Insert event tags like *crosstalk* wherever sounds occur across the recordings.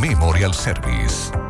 Memorial Service.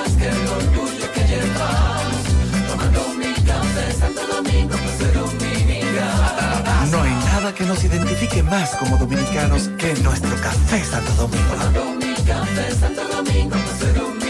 nada que nos identifique más como dominicanos que nuestro café Santo Domingo. Mi café Santo Domingo.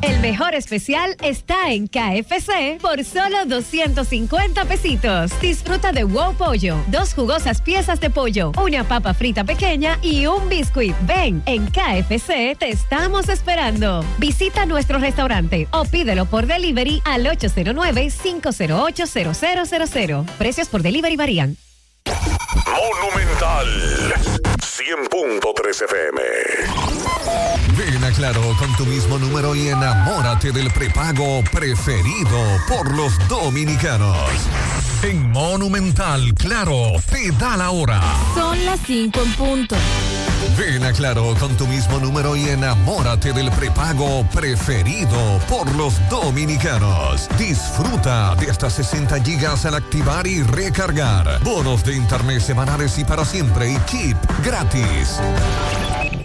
El mejor especial está en KFC por solo 250 pesitos. Disfruta de wow pollo, dos jugosas piezas de pollo, una papa frita pequeña y un biscuit. Ven, en KFC te estamos esperando. Visita nuestro restaurante o pídelo por delivery al 809-508-0000. Precios por delivery varían. Monumental 100.3 FM. Ven a Claro con tu mismo número y enamórate del prepago preferido por los dominicanos. En Monumental, Claro, te da la hora. Son las 5 en punto. Ven a Claro con tu mismo número y enamórate del prepago preferido por los dominicanos. Disfruta de hasta 60 gigas al activar y recargar. Bonos de internet semanales y para siempre y keep gratis.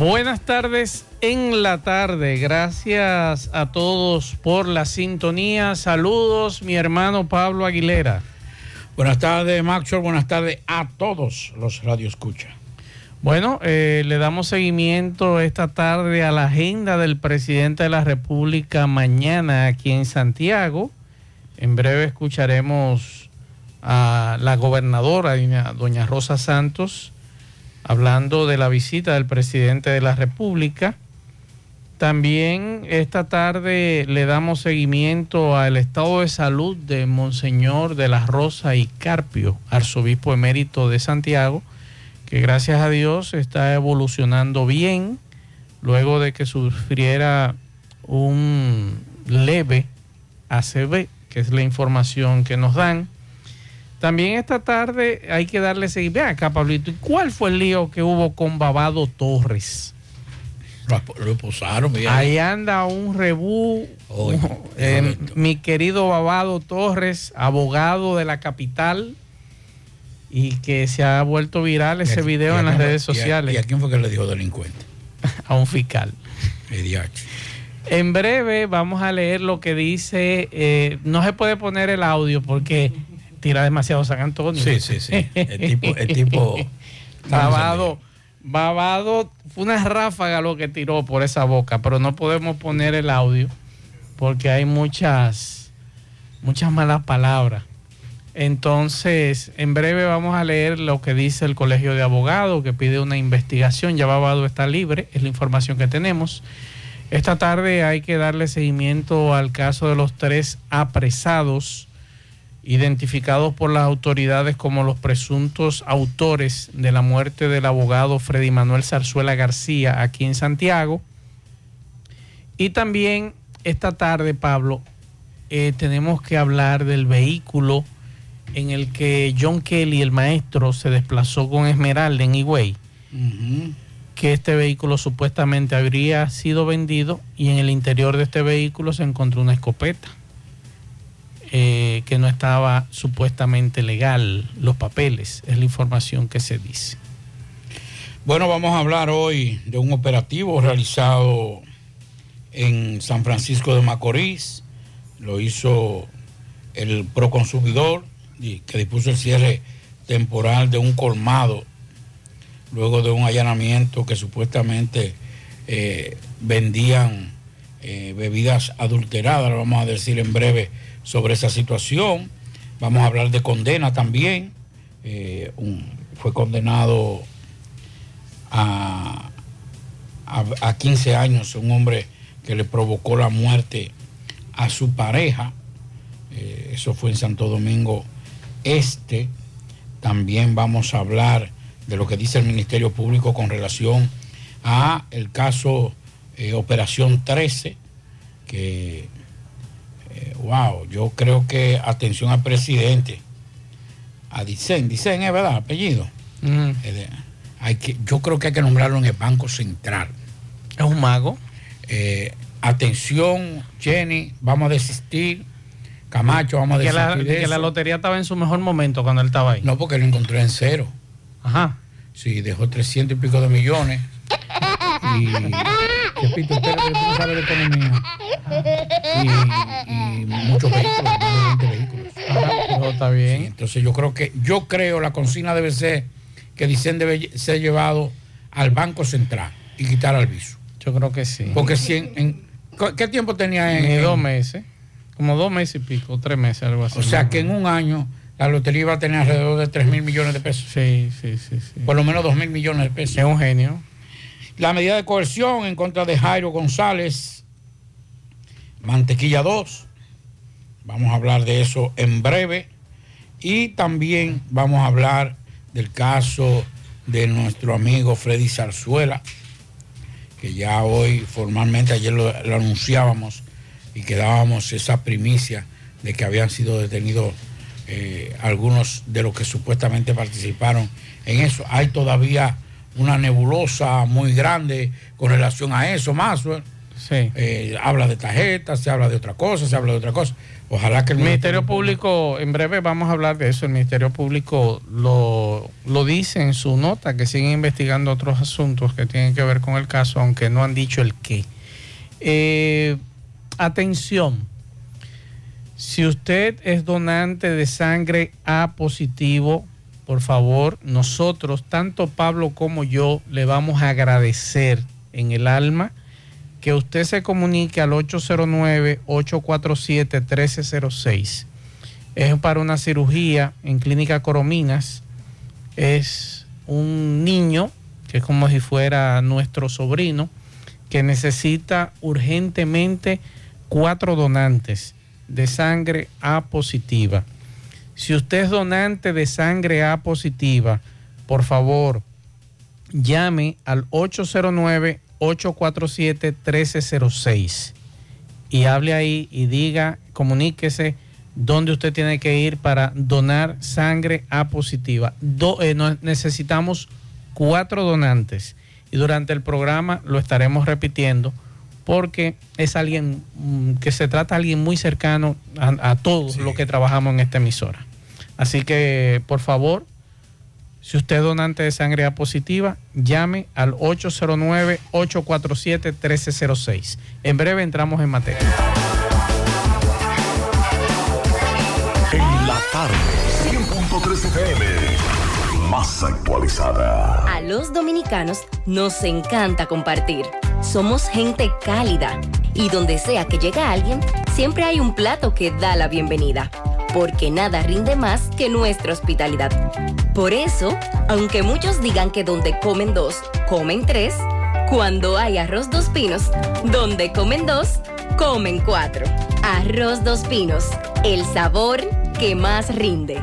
Buenas tardes en la tarde. Gracias a todos por la sintonía. Saludos, mi hermano Pablo Aguilera. Buenas tardes, Maxwell. Buenas tardes a todos los Radio Escucha. Bueno, eh, le damos seguimiento esta tarde a la agenda del presidente de la República mañana aquí en Santiago. En breve escucharemos a la gobernadora, doña Rosa Santos hablando de la visita del presidente de la República. También esta tarde le damos seguimiento al estado de salud de Monseñor de la Rosa y Carpio, arzobispo emérito de Santiago, que gracias a Dios está evolucionando bien luego de que sufriera un leve ACV, que es la información que nos dan. También esta tarde hay que darle seguimiento. Vean acá, Pablito. ¿Y cuál fue el lío que hubo con Babado Torres? Lo posaron. Ahí anda un rebú. eh, mi querido Babado Torres, abogado de la capital, y que se ha vuelto viral ese video en las redes sociales. ¿Y a quién fue que le dijo delincuente? *laughs* a un fiscal. En breve vamos a leer lo que dice. eh, no se puede poner el audio porque tira demasiado San Antonio. Sí, sí, sí. El tipo, el *laughs* tipo Babado, Babado, fue una ráfaga lo que tiró por esa boca, pero no podemos poner el audio porque hay muchas, muchas malas palabras. Entonces, en breve vamos a leer lo que dice el Colegio de Abogados, que pide una investigación. Ya Babado está libre, es la información que tenemos. Esta tarde hay que darle seguimiento al caso de los tres apresados identificados por las autoridades como los presuntos autores de la muerte del abogado Freddy Manuel Zarzuela García aquí en Santiago. Y también esta tarde, Pablo, eh, tenemos que hablar del vehículo en el que John Kelly, el maestro, se desplazó con Esmeralda en Higüey. Que este vehículo supuestamente habría sido vendido y en el interior de este vehículo se encontró una escopeta eh, que no estaba supuestamente legal, los papeles, es la información que se dice. Bueno, vamos a hablar hoy de un operativo realizado en San Francisco de Macorís. Lo hizo el proconsumidor que dispuso el cierre temporal de un colmado luego de un allanamiento que supuestamente eh, vendían eh, bebidas adulteradas. Lo vamos a decir en breve sobre esa situación. Vamos a hablar de condena también. Eh, fue condenado a, a, a 15 años un hombre que le provocó la muerte a su pareja. Eh, eso fue en Santo Domingo Este. También vamos a hablar de lo que dice el Ministerio Público con relación a el caso eh, Operación 13, que, eh, wow, yo creo que atención al presidente, a Dicen, Dicen es verdad, apellido. Eh, de- hay que, yo creo que hay que nombrarlo en el Banco Central. ¿Es un mago? Eh, atención, Jenny, vamos a desistir. Camacho, vamos a que desistir la, de que eso. la lotería estaba en su mejor momento cuando él estaba ahí. No, porque lo encontré en cero. Ajá. Sí, dejó 300 y pico de millones. *laughs* Y. Repito, usted, usted no sabe de economía. Y, y muchos vehículos, más de 20 vehículos. Todo está bien. entonces yo creo que, yo creo la consigna debe ser que dicen debe ser llevado al Banco Central y quitar al viso. Yo creo que sí. Porque si en, en- ¿qué tiempo tenía en, en- dos meses. Como dos meses y pico, tres meses, algo así. O sea que en un año la lotería iba a tener alrededor de 3 mil millones de pesos. Sí, sí, sí, sí. Por lo menos 2 mil millones de pesos. Es un genio. La medida de coerción en contra de Jairo González, Mantequilla 2. Vamos a hablar de eso en breve. Y también vamos a hablar del caso de nuestro amigo Freddy Zarzuela, que ya hoy formalmente, ayer lo, anunciábamos y que dábamos esa primicia de que habían sido detenidos eh, algunos de los que supuestamente participaron en eso. Hay todavía una nebulosa muy grande con relación a eso, más. Sí. habla de tarjetas, se habla de otra cosa, se habla de otra cosa. Ojalá que El Ministerio Público, en breve vamos a hablar de eso, el Ministerio Público lo, lo dice en su nota, que siguen investigando otros asuntos que tienen que ver con el caso, aunque no han dicho el qué. Eh, atención, si usted es donante de sangre A positivo, por favor, nosotros, tanto Pablo como yo, le vamos a agradecer en el alma que usted se comunique al 809-847-1306. Es para una cirugía en Clínica Corominas. Es un niño que es como si fuera nuestro sobrino que necesita urgentemente cuatro donantes de sangre A positiva. Si usted es donante de sangre A positiva, por favor, llame al 809-847-1306 y hable ahí y diga, comuníquese dónde usted tiene que ir para donar sangre A positiva. Eh, necesitamos cuatro donantes y durante el programa lo estaremos repitiendo porque es alguien mm, que se trata de alguien muy cercano a, a todos los que trabajamos en esta emisora. Así que, por favor, Si usted es donante de sangre A positiva, llame al 809-847-1306. En breve entramos en materia. En la tarde, 100.3 FM, más actualizada. A los dominicanos nos encanta compartir. Somos gente cálida y donde sea que llega alguien, siempre hay un plato que da la bienvenida. Porque nada rinde más que nuestra hospitalidad. Por eso, aunque muchos digan que donde comen dos, comen tres, cuando hay arroz dos pinos, donde comen dos, comen cuatro. Arroz dos pinos, el sabor que más rinde.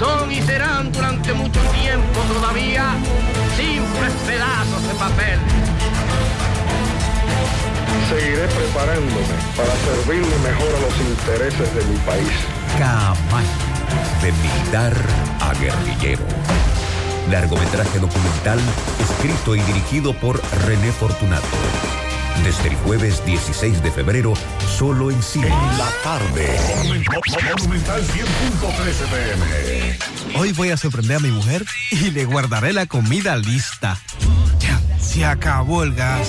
son y serán durante mucho tiempo todavía simples pedazos de papel. Seguiré preparándome para servirle mejor a los intereses de mi país. Campaña de militar a guerrillero. Largometraje documental escrito y dirigido por René Fortunato. Desde el jueves 16 de febrero, solo en cine. En la tarde. Monumental 100.13 pm. Hoy voy a sorprender a mi mujer y le guardaré la comida lista. Ya, se acabó el gas.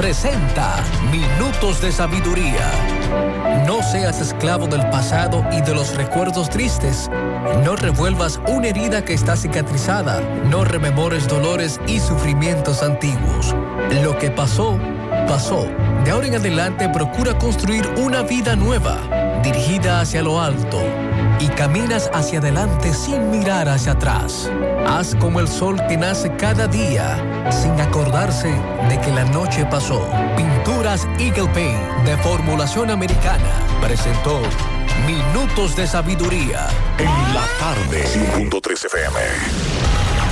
presenta Minutos de Sabiduría. No seas esclavo del pasado y de los recuerdos tristes. No revuelvas una herida que está cicatrizada. No rememores dolores y sufrimientos antiguos. Lo que pasó, pasó. De ahora en adelante procura construir una vida nueva, dirigida hacia lo alto. Y caminas hacia adelante sin mirar hacia atrás. Haz como el sol que nace cada día, sin acordarse de que la noche pasó. Pinturas Eagle Paint de formulación americana presentó Minutos de Sabiduría. En la tarde. 100.3 FM.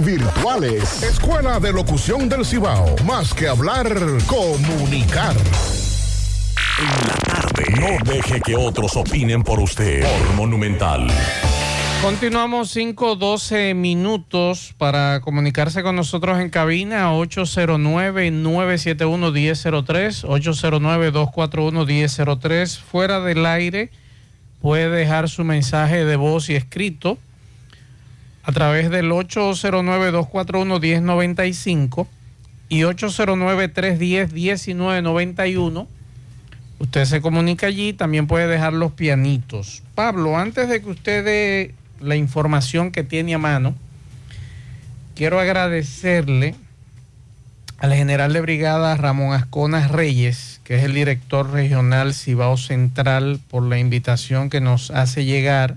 virtuales. Escuela de Locución del Cibao. Más que hablar, comunicar. En la tarde. No deje que otros opinen por usted. Por Monumental. Continuamos 5, 12 minutos para comunicarse con nosotros en cabina 809-971-1003, 809-241-1003. Fuera del aire puede dejar su mensaje de voz y escrito a través del 809-241-1095 y 809-310-1991. Usted se comunica allí, también puede dejar los pianitos. Pablo, antes de que usted dé la información que tiene a mano, quiero agradecerle al general de brigada Ramón Asconas Reyes, que es el director regional Cibao Central, por la invitación que nos hace llegar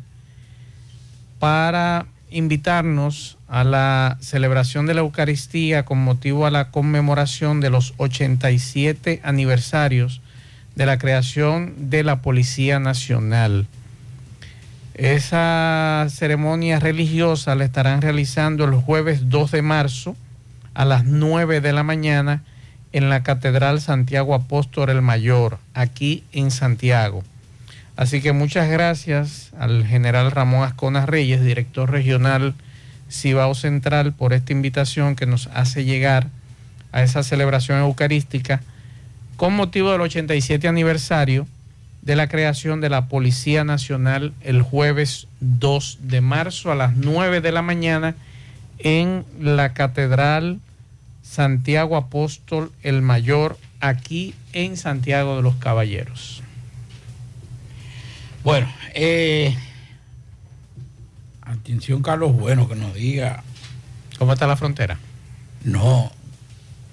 para invitarnos a la celebración de la Eucaristía con motivo a la conmemoración de los 87 aniversarios de la creación de la Policía Nacional. Esa ceremonia religiosa la estarán realizando el jueves 2 de marzo a las 9 de la mañana en la Catedral Santiago Apóstol el Mayor, aquí en Santiago. Así que muchas gracias al general Ramón Ascona Reyes, director regional Cibao Central, por esta invitación que nos hace llegar a esa celebración eucarística con motivo del 87 aniversario de la creación de la Policía Nacional el jueves 2 de marzo a las 9 de la mañana en la Catedral Santiago Apóstol el Mayor, aquí en Santiago de los Caballeros. Bueno, eh, atención Carlos Bueno que nos diga. ¿Cómo está la frontera? No,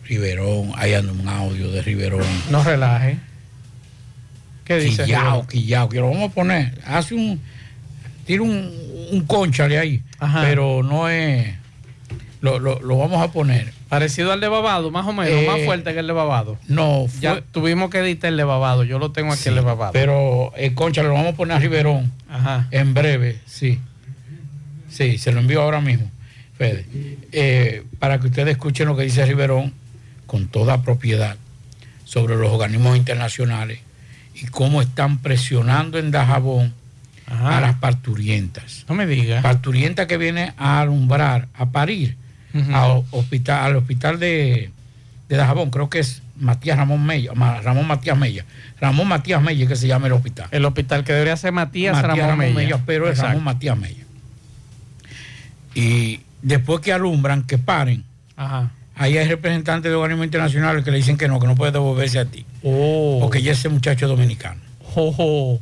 Riverón, ahí anda un audio de Riverón. No relaje. ¿Qué dice? Quillao, quillao, que lo vamos a poner. Hace un. Tira un, un conchale ahí. Ajá. Pero no es. Lo, lo- lo vamos a poner. Parecido al de Babado, más o menos, Eh, más fuerte que el de Babado. No, Ya fue- tuvimos que editar el de Babado. Yo lo tengo aquí el de Babado. Pero el concha lo vamos a poner a Riverón Ajá. en breve, sí. Sí, se lo envío ahora mismo, Fede. Eh, para que ustedes escuchen lo que dice Riverón con toda propiedad sobre los organismos internacionales y cómo están presionando en Dajabón a las parturientas. No me diga. Parturienta que viene a alumbrar, a parir A hospital, al hospital de, de Dajabón, creo que es Matías Ramón Mella, Ramón Matías Mella. Ramón Matías Mella que se llama el hospital. El hospital que debería ser Matías, Matías Ramón, Ramón Mella. Mella, pero es. Ramón Matías Mella. Y después que alumbran, que paren, Ajá. ahí hay representantes de organismos internacionales que le dicen que no, que no puede devolverse a ti. Oh. Porque ya ese muchacho es dominicano. Ojo.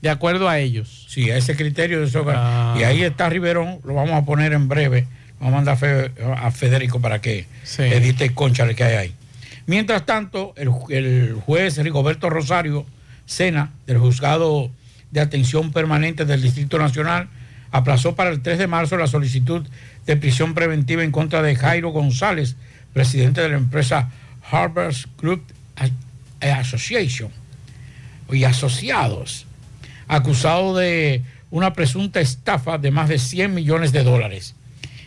De acuerdo a ellos. Sí, a ese criterio de esos Ah. Y ahí está Riverón, lo vamos a poner en breve. Vamos a mandar a Fe- a Federico para que edite el concha que hay ahí. Mientras tanto, el, el juez Rigoberto Rosario Sena, del juzgado de atención permanente del Distrito Nacional, aplazó para el 3 de marzo la solicitud de prisión preventiva en contra de Jairo González, presidente de la empresa Harvard Group Association y asociados, acusado de una presunta estafa de más de 100 millones de dólares.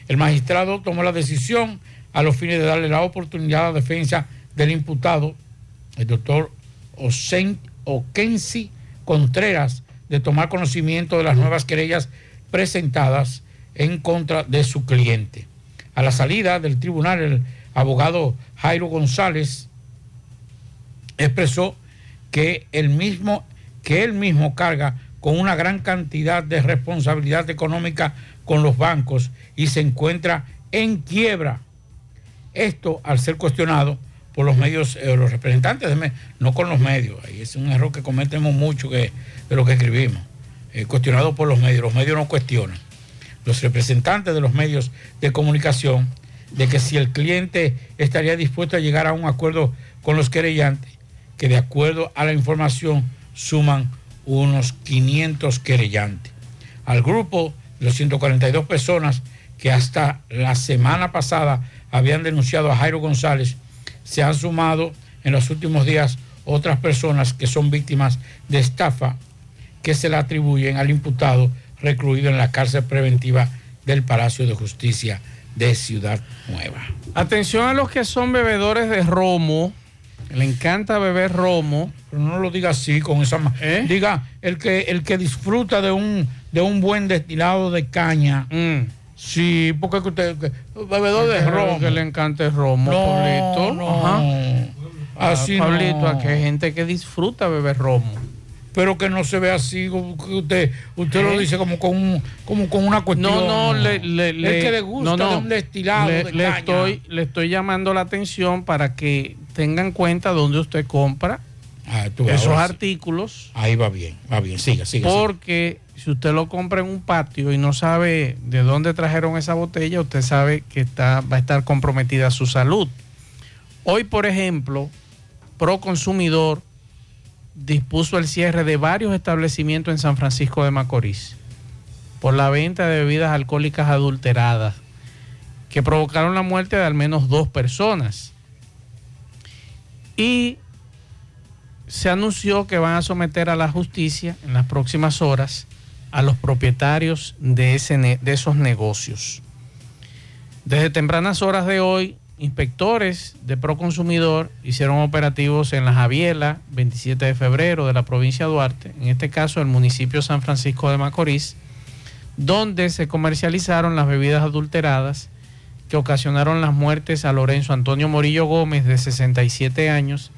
El magistrado tomó la decisión a los fines de darle la oportunidad a la defensa del imputado, el doctor Okensi Contreras, de tomar conocimiento de las nuevas querellas presentadas en contra de su cliente. A la salida del tribunal, el abogado Jairo González expresó que él mismo, que él mismo carga con una gran cantidad de responsabilidad económica con los bancos y se encuentra en quiebra. Esto al ser cuestionado por los medios, eh, los representantes de no con los medios, ahí es un error que cometemos mucho que, de lo que escribimos, eh, cuestionado por los medios, los medios no cuestionan. los representantes de los medios de comunicación de que si el cliente estaría dispuesto a llegar a un acuerdo con los querellantes, que de acuerdo a la información suman unos 500 querellantes. Al grupo los 142 personas que hasta la semana pasada habían denunciado a Jairo González, se han sumado en los últimos días otras personas que son víctimas de estafa que se le atribuyen al imputado recluido en la cárcel preventiva del Palacio de Justicia de Ciudad Nueva. Atención a los que son bebedores de romo. Le encanta beber romo. Pero no lo diga así, con esa... ¿Eh? Diga, el que, el que disfruta de un, de un buen destilado de caña. Mm. Sí, porque que usted... que- bebedor de romo. Que le encanta el romo, No, Pablito. no. Ajá. Así Ah, Pablito, no. hay gente que disfruta beber romo. Pero que no se ve así, usted, usted lo ¿Eh? dice como con, un- como con una cuestión. No, no, le, le- que le gusta no, no. un destilado le, de le caña. estoy, le estoy llamando la atención para que tengan cuenta dónde usted compra Ah, tú esos sí. artículos. Ahí va bien, va bien, siga, siga. siga. Porque si usted lo compra en un patio y no sabe de dónde trajeron esa botella, usted sabe que está, va a estar comprometida su salud. Hoy, por ejemplo, Proconsumidor dispuso el cierre de varios establecimientos en San Francisco de Macorís por la venta de bebidas alcohólicas adulteradas que provocaron la muerte de al menos dos personas. Y se anunció que van a someter a la justicia en las próximas horas a los propietarios de, ese de esos negocios. Desde tempranas horas de hoy, inspectores de Proconsumidor hicieron operativos en la Javiela, 27 de febrero, de la provincia de Duarte, en este caso el municipio San Francisco de Macorís, donde se comercializaron las bebidas adulteradas que ocasionaron las muertes a Lorenzo Antonio Morillo Gómez, de 67 años,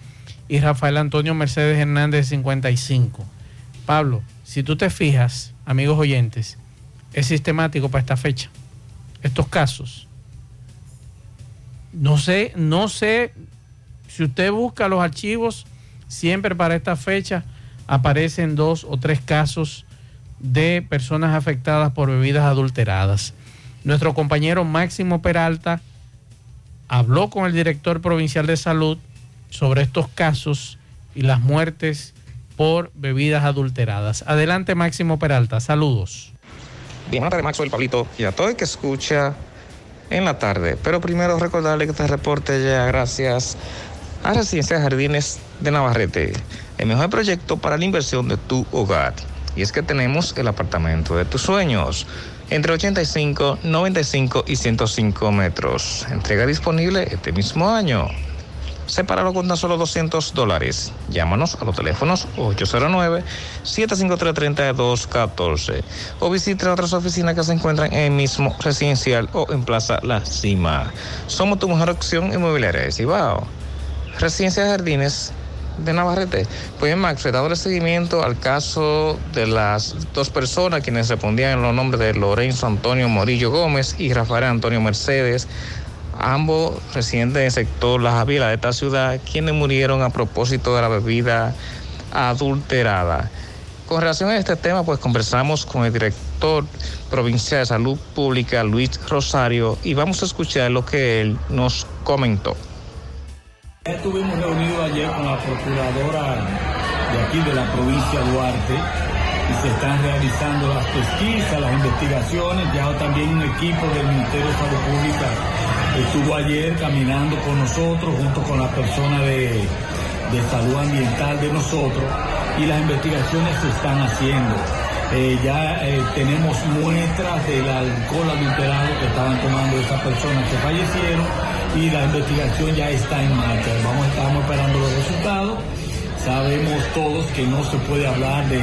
y Rafael Antonio Mercedes Hernández, de 55. Pablo, si tú te fijas, amigos oyentes, es sistemático para esta fecha. Estos casos. No sé, no sé si usted busca los archivos, siempre para esta fecha aparecen dos o tres casos de personas afectadas por bebidas adulteradas. Nuestro compañero Máximo Peralta habló con el director provincial de salud sobre estos casos y las muertes por bebidas adulteradas. Adelante Máximo Peralta, saludos. Bien, buenas tardes, Maxwell, Pablito, y a todo el que escucha en la tarde. Pero primero recordarle que este reporte llega gracias a Residencia Jardines de Navarrete, el mejor proyecto para la inversión de tu hogar. Y es que tenemos el apartamento de tus sueños, entre 85, 95 y 105 metros. Entrega disponible este mismo año. Sepáralo con tan solo 200 dólares. Llámanos a los teléfonos 809-753-3214 o visite otras oficinas que se encuentran en el mismo residencial o en Plaza La Cima. Somos tu mejor opción inmobiliaria de Cibao. Residencia Jardines de Navarrete. Pues Max, dándole seguimiento al caso de las dos personas quienes respondían en los nombres de Lorenzo Antonio Morillo Gómez y Rafael Antonio Mercedes, ambos residentes del sector La Javila de esta ciudad, quienes murieron a propósito de la bebida adulterada. Con relación a este tema, pues conversamos con el director provincial de salud pública, Luis Rosario, y vamos a escuchar lo que él nos comentó. Estuvimos reunidos ayer con la procuradora de aquí de la provincia de Duarte se están realizando las pesquisas, las investigaciones. Ya también un equipo del Ministerio de Salud Pública estuvo ayer caminando con nosotros junto con la persona de, de salud ambiental de nosotros y las investigaciones se están haciendo. Eh, ya eh, tenemos muestras del alcohol adulterado que estaban tomando esas personas que fallecieron y la investigación ya está en marcha. Vamos, estamos esperando los resultados. Sabemos todos que no se puede hablar de,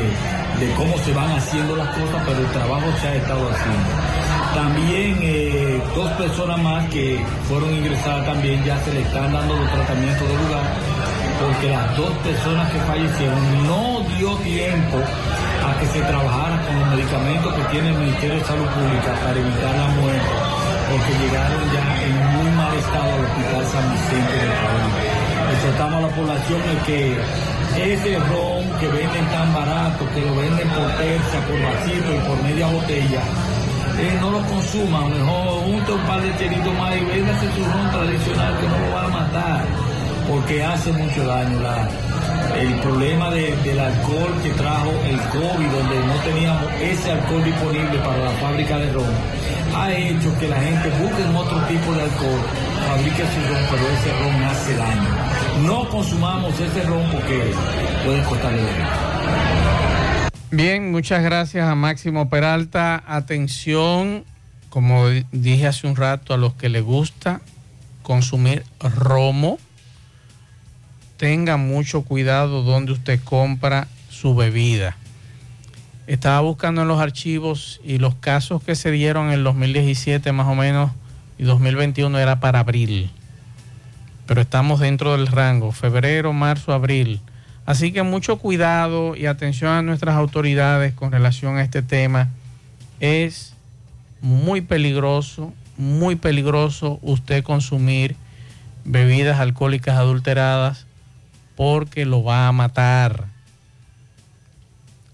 cómo se van haciendo las cosas, pero el trabajo se ha estado haciendo. También eh, dos personas más que fueron ingresadas también ya se le están dando los tratamientos de lugar, porque las dos personas que fallecieron no dio tiempo a que se trabajara con los medicamentos que tiene el Ministerio de Salud Pública para evitar la muerte, porque llegaron ya en muy mal estado al Hospital San Vicente de Paúl. Exhortamos a la población de que ese ron que venden tan barato, que lo venden por tercia, por vasito y por media botella, eh, no lo consuman, mejor unte un par de chelitos más y véngase su ron tradicional que no lo va a matar, porque hace mucho daño. La, el problema de- del alcohol que trajo el COVID, donde no teníamos ese alcohol disponible para la fábrica de ron, ha hecho que la gente busque otro tipo de alcohol, fabrique su ron, pero ese ron hace daño. No consumamos ese ron porque puede costarle vida. Bien, muchas gracias a Máximo Peralta. Atención, como di- dije hace un rato, a los que les gusta consumir romo, tenga mucho cuidado donde usted compra su bebida. Estaba buscando en los archivos y los casos que se dieron en el 2017 más o menos y 2021 era para abril. Pero estamos dentro del rango, febrero, marzo, abril. Así que mucho cuidado y atención a nuestras autoridades con relación a este tema. Es muy peligroso, muy peligroso usted consumir bebidas alcohólicas adulteradas porque lo va a matar.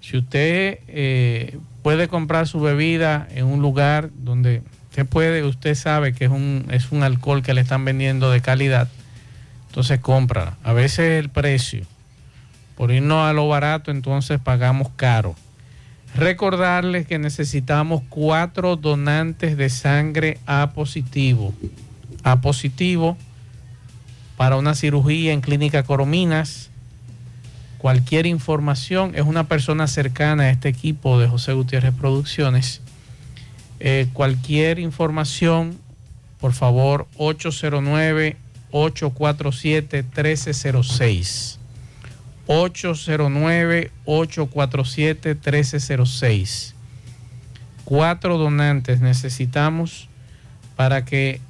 Si usted eh, puede comprar su bebida en un lugar donde usted puede, usted sabe que es un, es un alcohol que le están vendiendo de calidad, entonces compra. A veces el precio, por irnos a lo barato, entonces pagamos caro. Recordarles que necesitamos cuatro donantes de sangre A positivo. A positivo para una cirugía en Clínica Corominas. Cualquier información es una persona cercana a este equipo de José Gutiérrez Producciones. Eh, cualquier información, por favor, 809-847-1306. 809-847-1306. Cuatro donantes necesitamos para que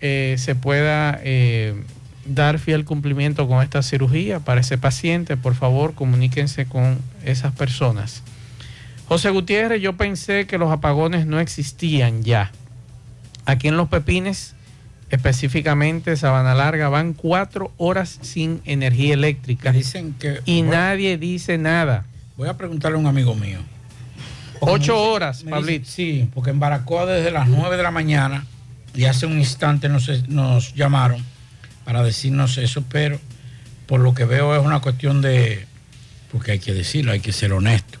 eh, se pueda eh, dar fiel cumplimiento con esta cirugía para ese paciente. Por favor, comuníquense con esas personas. José Gutiérrez, yo pensé que los apagones no existían ya. Aquí en Los Pepines, específicamente Sabana Larga, van cuatro horas sin energía eléctrica. Dicen que... Y bueno, nadie dice nada. Voy a preguntarle a un amigo mío. Ocho me horas, me Pablito. dice- sí, porque en Baracoa desde las 9 de la mañana y hace un instante nos, nos llamaron para decirnos eso, pero por lo que veo es una cuestión de, porque hay que decirlo, hay que ser honesto.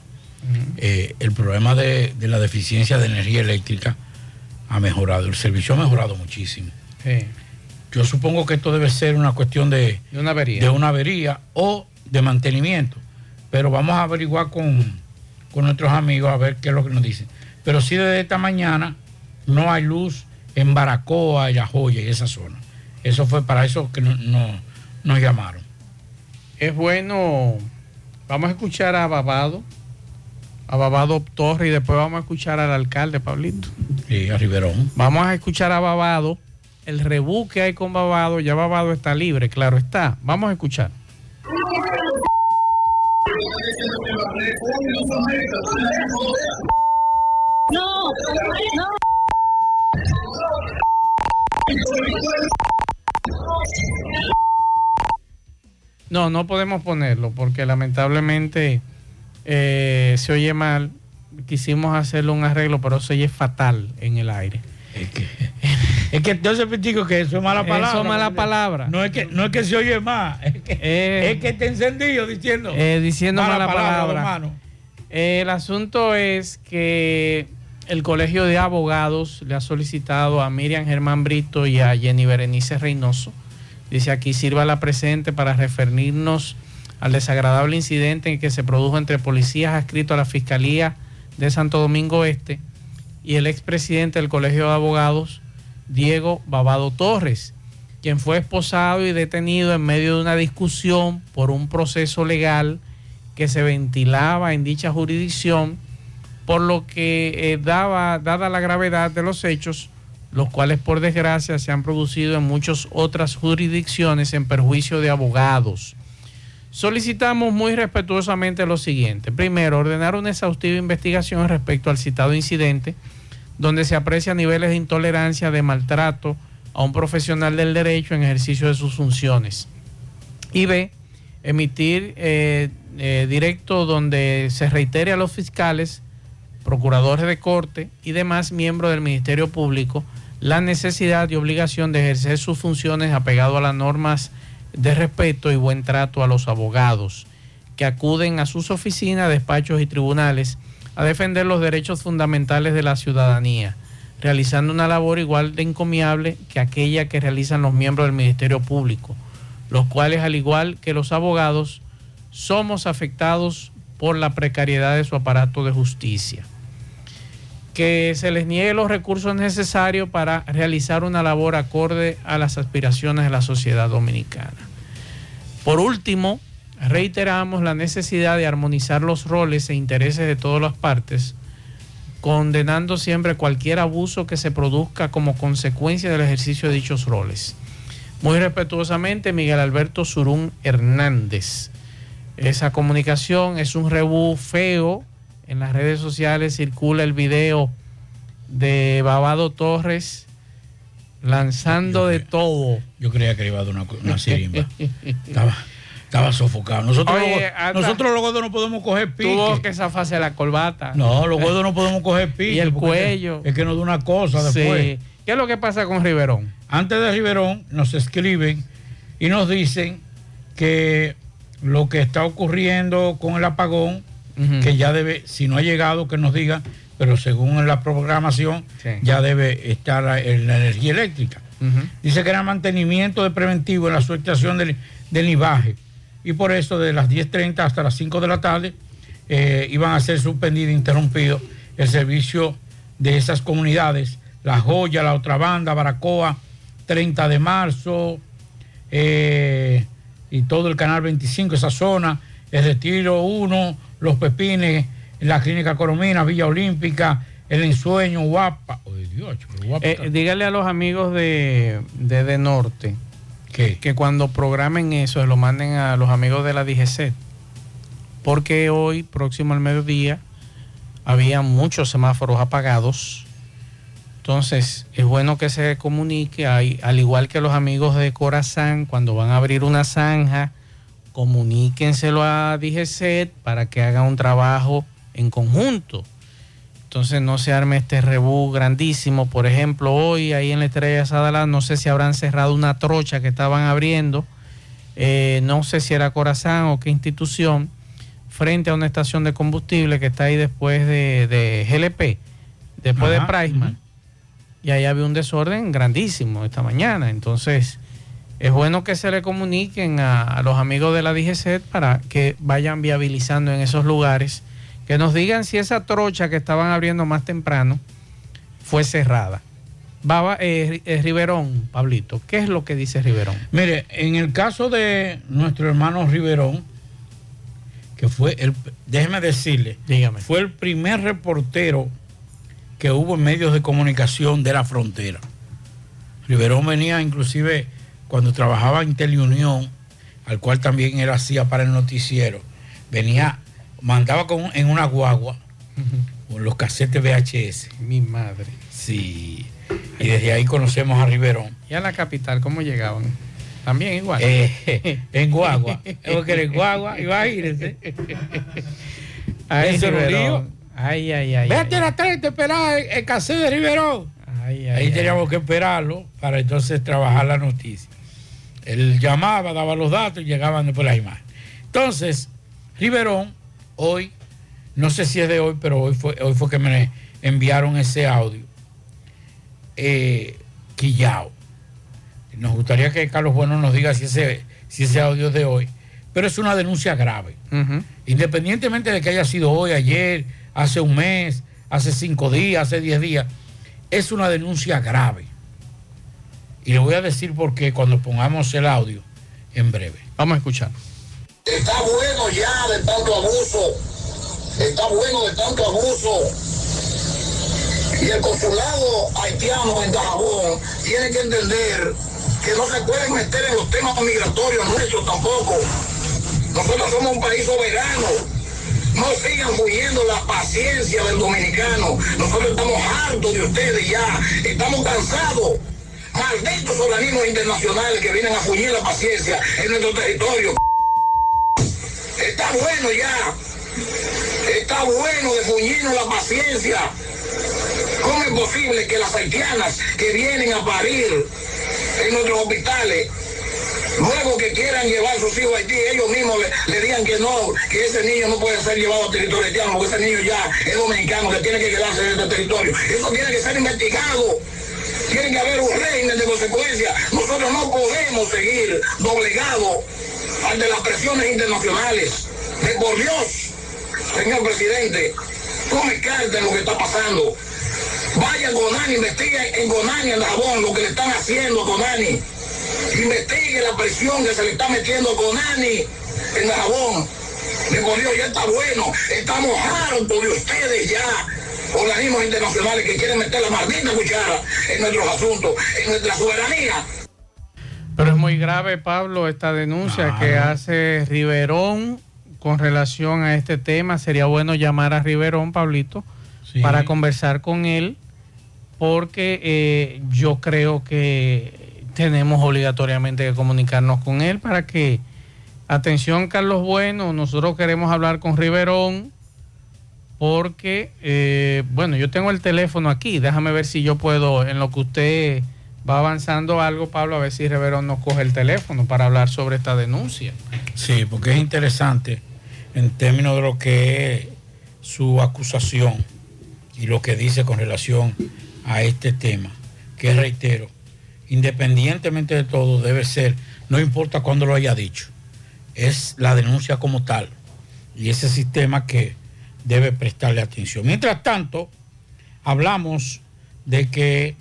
Eh, el problema de, de la deficiencia de energía eléctrica ha mejorado, el servicio ha mejorado muchísimo. Sí. Yo supongo que esto debe ser una cuestión de, De una avería. de una avería o de mantenimiento. Pero vamos a averiguar con, con nuestros amigos a ver qué es lo que nos dicen. Pero sí desde esta mañana no hay luz en Baracoa, La Joya y esa zona. Eso fue para eso que no, no- nos llamaron. Es bueno, vamos a escuchar a Babado, a Babado Torre y después vamos a escuchar al alcalde, Pablito. Sí, a Riverón. Vamos a escuchar a Babado, el rebú que hay con Babado, ya Babado está libre, claro está. Vamos a escuchar. No, no. No, no podemos ponerlo porque lamentablemente eh, se oye mal. Quisimos hacerle un arreglo, pero se oye fatal en el aire. Es que *laughs* entonces digo que eso es mala Eso palabra. es mala palabra. No es que, no es que se oye más, es que, Eh, es que está encendido diciendo. Eh, diciendo mala, palabra. hermano. Eh, el asunto es que el Colegio de Abogados le ha solicitado a Miriam Germán Brito y a Jenny Berenice Reynoso. Dice aquí sirva la presente para referirnos al desagradable incidente en que se produjo entre policías adscritos a la Fiscalía de Santo Domingo Este y el expresidente del Colegio de Abogados, Diego Babado Torres, quien fue esposado y detenido en medio de una discusión por un proceso legal que se ventilaba en dicha jurisdicción, por lo que eh, daba, dada la gravedad de los hechos, los cuales por desgracia se han producido en muchas otras jurisdicciones en perjuicio de abogados. Solicitamos muy respetuosamente lo siguiente. Primero, ordenar una exhaustiva investigación respecto al citado incidente, donde se aprecia niveles de intolerancia, de maltrato a un profesional del derecho en ejercicio de sus funciones. Y B, emitir eh, eh, directo donde se reitere a los fiscales procuradores de corte y demás miembros del Ministerio Público la necesidad y obligación de ejercer sus funciones apegado a las normas de respeto y buen trato a los abogados que acuden a sus oficinas, despachos y tribunales a defender los derechos fundamentales de la ciudadanía, realizando una labor igual de encomiable que aquella que realizan los miembros del Ministerio Público, los cuales, al igual que los abogados, somos afectados por la precariedad de su aparato de justicia. Que se les niegue los recursos necesarios para realizar una labor acorde a las aspiraciones de la sociedad dominicana. Por último, reiteramos la necesidad de armonizar los roles e intereses de todas las partes, condenando siempre cualquier abuso que se produzca como consecuencia del ejercicio de dichos roles. Muy respetuosamente, Miguel Alberto Surún Hernández. Esa comunicación es un rebú feo. En las redes sociales circula el video de Babado Torres lanzando de todo. Yo creía que iba a dar una, una sirimba. Estaba, estaba sofocado. Nosotros, Oye, los, nosotros los gordos no podemos coger pique. Tuvo que zafarse la corbata. No, los gordos no podemos coger pique. Y el cuello. Es que nos da una cosa después. Sí. ¿Qué es lo que pasa con Riverón? Antes de Riverón nos escriben y nos dicen que lo que está ocurriendo con el apagón, que ya debe, si no ha llegado, que nos diga, pero según la programación, Sí. ya debe estar en la energía eléctrica. Dice que era mantenimiento de preventivo en la subestación del, del Nivaje. Y por eso, de las 10.30 hasta las 5 de la tarde, eh, iban a ser suspendido, interrumpido el servicio de esas comunidades. La Joya, la otra banda, Baracoa, 30 de marzo, eh, y todo el canal 25, esa zona, el Retiro 1, Los Pepines, la Clínica Coromina, Villa Olímpica, el Ensueño, Guapa. Dios, está- Eh, dígale a los amigos de, de, de Norte que cuando programen eso, se lo manden a los amigos de la DGC. Porque hoy, próximo al mediodía, había muchos semáforos apagados. Entonces, es bueno que se comunique, hay- al igual que los amigos de Corazán, cuando van a abrir una zanja, comuníquenselo a DGCET para que hagan un trabajo en conjunto. Entonces no se arme este rebú grandísimo. Por ejemplo, hoy ahí en la Estrella de Sadalá, no sé si habrán cerrado una trocha que estaban abriendo. Eh, no sé si era Corazán o qué institución, frente a una estación de combustible que está ahí después de, de GLP, después Ajá, de Priceman. Y ahí había un desorden grandísimo esta mañana. Entonces, es bueno que se le comuniquen a, a los amigos de la DGC para que vayan viabilizando en esos lugares, que nos digan si esa trocha que estaban abriendo más temprano fue cerrada. Baba, eh, eh, Riverón, Pablito, ¿qué es lo que dice Riverón? Mire, en el caso de nuestro hermano Riverón, que fue el, déjeme decirle, Dígame. fue el primer reportero que hubo en medios de comunicación de la frontera. Riverón venía inclusive cuando trabajaba en Teleunión, al cual también él hacía para el noticiero, venía, mandaba con, en una guagua con los casetes VHS. Mi madre. Sí. Y desde ahí conocemos a Riverón. ¿Y a la capital cómo llegaban? También igual. Eh, en guagua. Es que en guagua, imagínense. *laughs* Ay, un Riverón. Ay, ay, ay. Vete a la 30 esperar el cassette de Riverón. Ay, ay, Ahí ay. teníamos que esperarlo para entonces trabajar la noticia. Él llamaba, daba los datos y llegaban después las imágenes. Entonces, Riverón, hoy, no sé si es de hoy, pero hoy fue, hoy fue que me enviaron ese audio. Eh, Quillao. Nos gustaría que Carlos Bueno nos diga si ese, si ese audio es de hoy. Pero es una denuncia grave. Independientemente de que haya sido hoy, ayer, hace un mes, hace cinco días, hace diez días, es una denuncia grave. Y le voy a decir por qué cuando pongamos el audio en breve. Vamos a escuchar. Está bueno ya de tanto abuso. Está bueno de tanto abuso. Y el consulado haitiano en Dajabón tiene que entender que no se pueden meter en los temas migratorios nuestros tampoco. Nosotros somos un país soberano. No sigan huyendo la paciencia del dominicano. Nosotros estamos hartos de ustedes ya. Estamos cansados. Malditos organismos internacionales que vienen a fuñir la paciencia en nuestro territorio. Está bueno ya. Está bueno de puñirnos la paciencia. ¿Cómo es posible que las haitianas que vienen a parir en nuestros hospitales, luego que quieran llevar a sus hijos a Haití, ellos mismos le, digan que no, que ese niño no puede ser llevado a territorio haitiano, porque ese niño ya es dominicano, que tiene que quedarse en este territorio. Eso tiene que ser investigado. Tiene que haber un régimen de consecuencia. Nosotros no podemos seguir doblegados ante las presiones internacionales. De por Dios, señor presidente, tome carta en lo que está pasando. Vaya a Gonani, investigue en Gonani, en Jabón, lo que le están haciendo a Gonani. Investigue la presión que se le está metiendo a Gonani en Jabón. De por Dios, ya está bueno. Estamos hartos de ustedes ya organismos internacionales que quieren meter la maldita cuchara en nuestros asuntos, en nuestra soberanía. Pero es muy grave, Pablo, esta denuncia que hace Riverón con relación a este tema. Sería bueno llamar a Riverón, Pablito, para conversar con él, porque eh, yo creo que tenemos obligatoriamente que comunicarnos con él para que, atención Carlos Bueno, nosotros queremos hablar con Riverón porque, eh, bueno, yo tengo el teléfono aquí, déjame ver si yo puedo, en lo que usted va avanzando algo, Pablo, a ver si Riverón nos coge el teléfono para hablar sobre esta denuncia. Sí, porque es interesante en términos de lo que es su acusación y lo que dice con relación a este tema, que reitero, independientemente de todo, debe ser, no importa cuándo lo haya dicho, es la denuncia como tal y ese sistema que debe prestarle atención. Mientras tanto, hablamos de que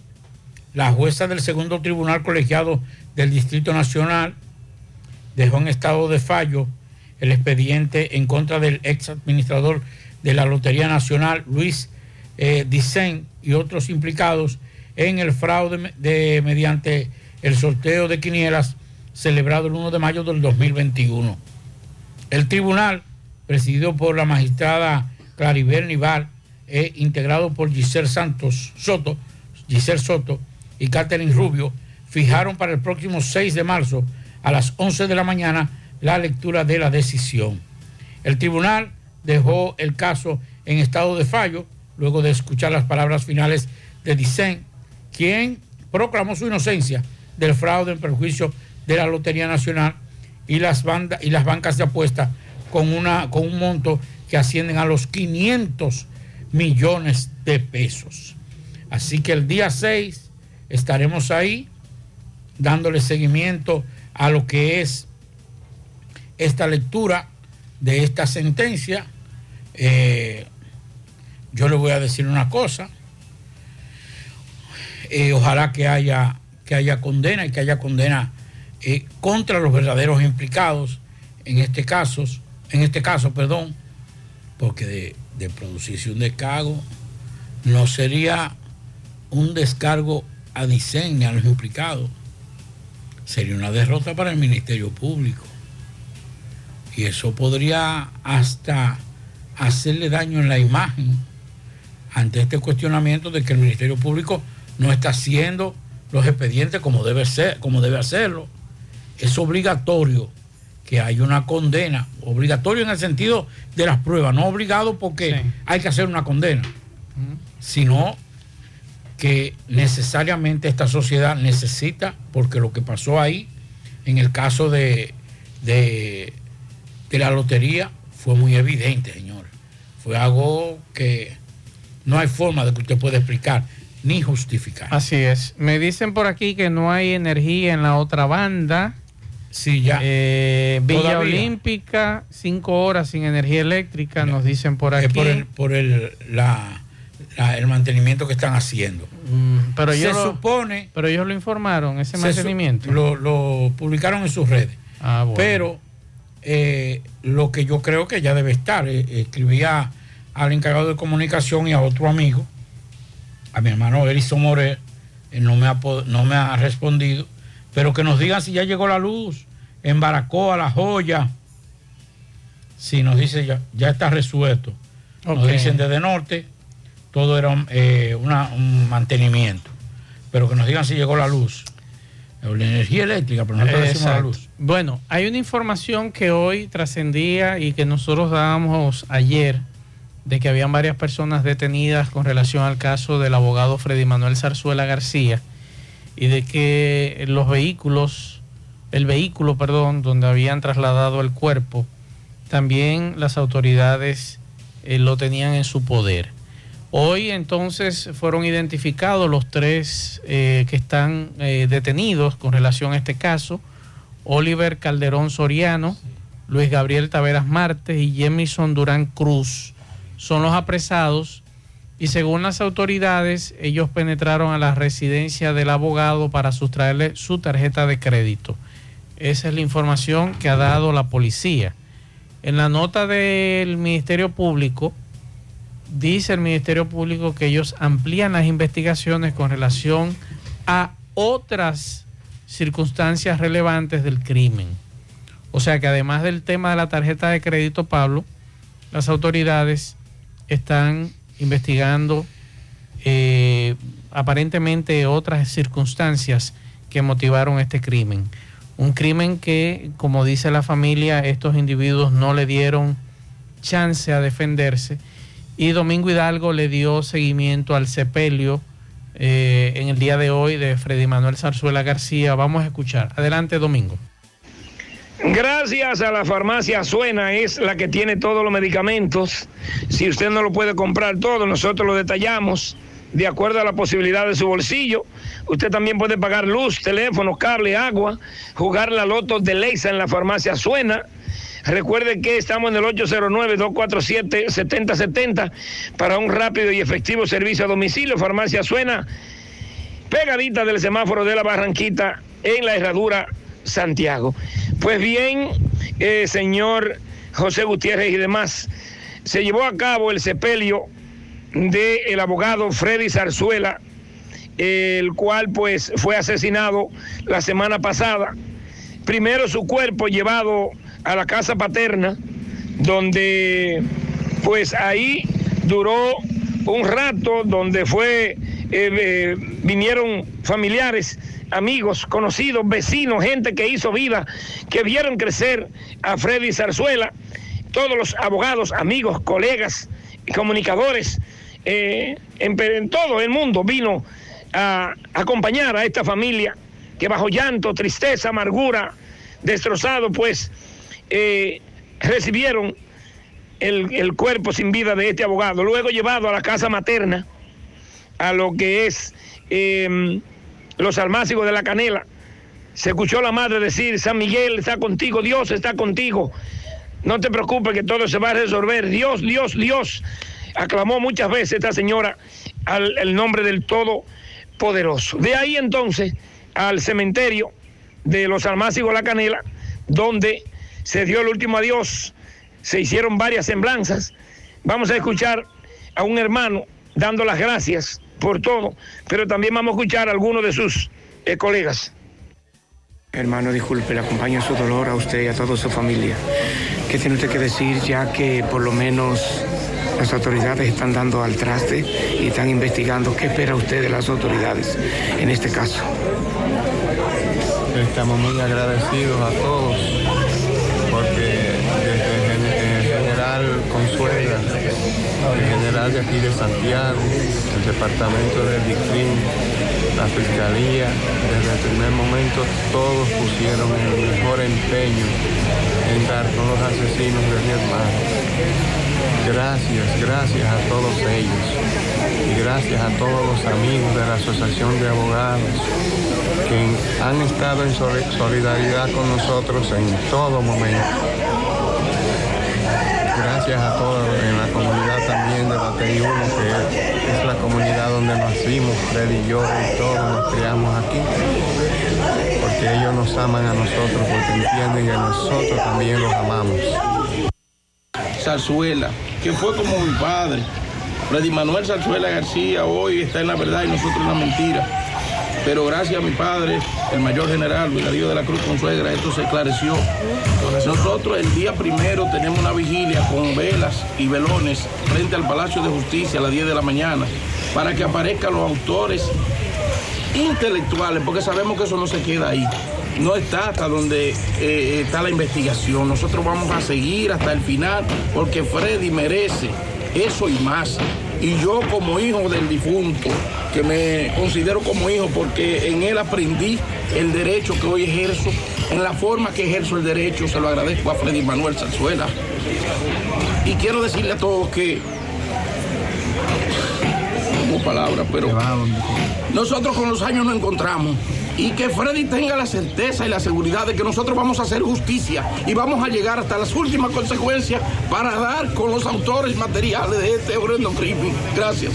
la jueza del segundo tribunal colegiado del Distrito Nacional dejó en estado de fallo el expediente en contra del ex administrador de la Lotería Nacional, Luis eh, Dicen, y otros implicados en el fraude de, mediante el sorteo de quinielas celebrado el 1 de mayo del 2021. El tribunal, presidido por la magistrada Claribel Nival, e integrado por Giselle Santos Soto, Giselle Soto y Catherine Rubio, fijaron para el próximo 6 de marzo a las 11 de la mañana la lectura de la decisión. El tribunal dejó el caso en estado de fallo luego de escuchar las palabras finales de Dicen, quien proclamó su inocencia del fraude en perjuicio de la Lotería Nacional y las, bandas, y las bancas de apuesta con, una, con un monto que ascienden a los 500 millones de pesos. Así que el día 6 estaremos ahí dándole seguimiento a lo que es esta lectura de esta sentencia. Eh, yo le voy a decir una cosa. Eh, ojalá que haya, que haya condena y que haya condena eh, contra los verdaderos implicados en este caso, en este caso, perdón, porque de, de producirse un descargo no sería un descargo a diseño a los implicados, sería una derrota para el Ministerio Público. Y eso podría hasta hacerle daño en la imagen ante este cuestionamiento de que el Ministerio Público no está haciendo los expedientes como debe ser, como debe hacerlo. Es obligatorio que haya una condena, obligatorio en el sentido de las pruebas, no obligado porque hay que hacer una condena, sino que necesariamente esta sociedad necesita, porque lo que pasó ahí, en el caso de, de, de la lotería, fue muy evidente, señor. Fue algo que no hay forma de que usted pueda explicar ni justificar. Así es. Me dicen por aquí que no hay energía en la otra banda. Sí, ya. Eh, Villa Olímpica, cinco horas sin energía eléctrica, nos dicen por aquí. Es por el, por el, la, la- el mantenimiento que están haciendo. Mm, pero se ellos lo- supone. Pero ellos lo informaron, ese su- mantenimiento. Lo, lo publicaron en sus redes. Ah, bueno. Pero eh, lo que yo creo que ya debe estar, eh, escribía al encargado de comunicación y a otro amigo, a mi hermano Erizo Morel, él no me ha, no me ha respondido, pero que nos digan si ya llegó la luz en Baracoa, La Joya. Sí, nos dice ya, ya está resuelto. Nos Ok. dicen desde norte, todo era eh, una- un mantenimiento. Pero que nos digan si llegó la luz. La energía eléctrica, pero no te decimos la luz. Bueno, hay una información que hoy trascendía y que nosotros dábamos ayer de que habían varias personas detenidas con relación al caso del abogado Freddy Manuel Zarzuela García y de que los vehículos, el vehículo, perdón, donde habían trasladado el cuerpo, también las autoridades eh, lo tenían en su poder. Hoy entonces fueron identificados los tres eh, que están eh, detenidos con relación a este caso. Oliver Calderón Soriano, Luis Gabriel Taveras Martes y Jemison Durán Cruz son los apresados y según las autoridades ellos penetraron a la residencia del abogado para sustraerle su tarjeta de crédito. Esa es la información que ha dado la policía. En la nota del Ministerio Público, dice el Ministerio Público que ellos amplían las investigaciones con relación a otras circunstancias relevantes del crimen. O sea que además del tema de la tarjeta de crédito, Pablo, las autoridades están investigando eh, aparentemente otras circunstancias que motivaron este crimen. Un crimen que, como dice la familia, estos individuos no le dieron chance a defenderse y Domingo Hidalgo le dio seguimiento al sepelio eh, en el día de hoy de Freddy Manuel Zarzuela García. Vamos a escuchar. Adelante, Domingo. Gracias a la farmacia Suena, es la que tiene todos los medicamentos. Si usted no lo puede comprar todo, nosotros lo detallamos de acuerdo a la posibilidad de su bolsillo. Usted también puede pagar luz, teléfono, cable, agua, jugar la loto de Leisa en la farmacia Suena. Recuerde que estamos en el 809-247-7070 para un rápido y efectivo servicio a domicilio. Farmacia Suena, pegadita del semáforo de la Barranquita en la herradura Santiago. Pues bien, eh, señor José Gutiérrez y demás, se llevó a cabo el sepelio del abogado Freddy Zarzuela, el cual pues fue asesinado la semana pasada. Primero su cuerpo llevado a la casa paterna, donde pues ahí duró un rato, donde fue, eh, eh, vinieron familiares, amigos, conocidos, vecinos, gente que hizo vida, que vieron crecer a Freddy Zarzuela, todos los abogados, amigos, colegas, comunicadores, eh, en, en todo el mundo vino a acompañar a esta familia que bajo llanto, tristeza, amargura, destrozado, pues eh, recibieron el, el cuerpo sin vida de este abogado, luego llevado a la casa materna, a lo que es eh, los almácigos de la canela. Se escuchó la madre decir, San Miguel está contigo, Dios está contigo. No te preocupes que todo se va a resolver. Dios, Dios, Dios. Aclamó muchas veces esta señora al el nombre del Todopoderoso. De ahí entonces al cementerio de los almácigos de la canela, donde se dio el último adiós, se hicieron varias semblanzas. Vamos a escuchar a un hermano dando las gracias por todo, pero también vamos a escuchar a algunos de sus eh, colegas. Hermano, disculpe, le acompaño su dolor a usted y a toda su familia. ¿Qué tiene usted que decir ya que por lo menos las autoridades están dando al traste y están investigando? ¿Qué espera usted de las autoridades en este caso? Estamos muy agradecidos a todos general de aquí de Santiago, el departamento del DICRIM, la fiscalía, desde el primer momento todos pusieron el mejor empeño en dar con los asesinos de mi hermano. Gracias, gracias a todos ellos y gracias a todos los amigos de la Asociación de Abogados que han estado en solidaridad con nosotros en todo momento. Gracias a todos en la comunidad también de la TI1, que es la comunidad donde nacimos, Freddy y yo y todos nos criamos aquí, porque ellos nos aman a nosotros, porque entienden que nosotros también los amamos. Zarzuela, que fue como mi padre. Freddy Manuel Zarzuela García hoy está en la verdad y nosotros en la mentira. Pero gracias a mi padre, el mayor general Luis Darío de la Cruz Consuegra, esto se esclareció. Nosotros el día primero tenemos una vigilia con velas y velones frente al Palacio de Justicia a las 10 de la mañana para que aparezcan los autores intelectuales, porque sabemos que eso no se queda ahí. No está hasta donde eh, está la investigación. Nosotros vamos a seguir hasta el final porque Freddy merece eso y más. Y yo como hijo del difunto, que me considero como hijo porque en él aprendí el derecho que hoy ejerzo, en la forma que ejerzo el derecho, se lo agradezco a Freddy Manuel Zarzuela. Y quiero decirle a todos que, como palabra, pero nosotros con los años nos encontramos. Y que Freddy tenga la certeza y la seguridad de que nosotros vamos a hacer justicia y vamos a llegar hasta las últimas consecuencias para dar con los autores materiales de este horrendo crimen. Gracias.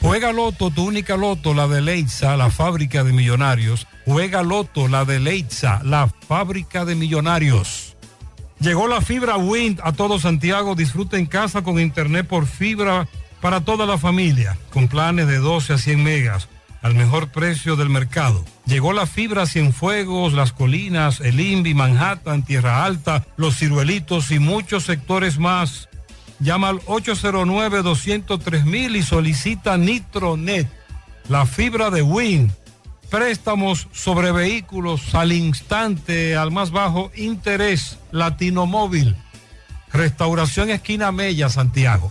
Juega Loto, tu única Loto, la de Leitza, la fábrica de millonarios. Juega Loto, la de Leitza, la fábrica de millonarios. Llegó la fibra Wind a todo Santiago. Disfruta en casa con internet por fibra para toda la familia, con planes de 12 a 100 megas al mejor precio del mercado. Llegó la fibra Cienfuegos, Las Colinas, El Invi, Manhattan, Tierra Alta, Los Ciruelitos y muchos sectores más. Llama al 809-203 y solicita Nitronet, la fibra de Win. Préstamos sobre vehículos al instante, al más bajo interés, Latino Móvil. Restauración Esquina Mella, Santiago.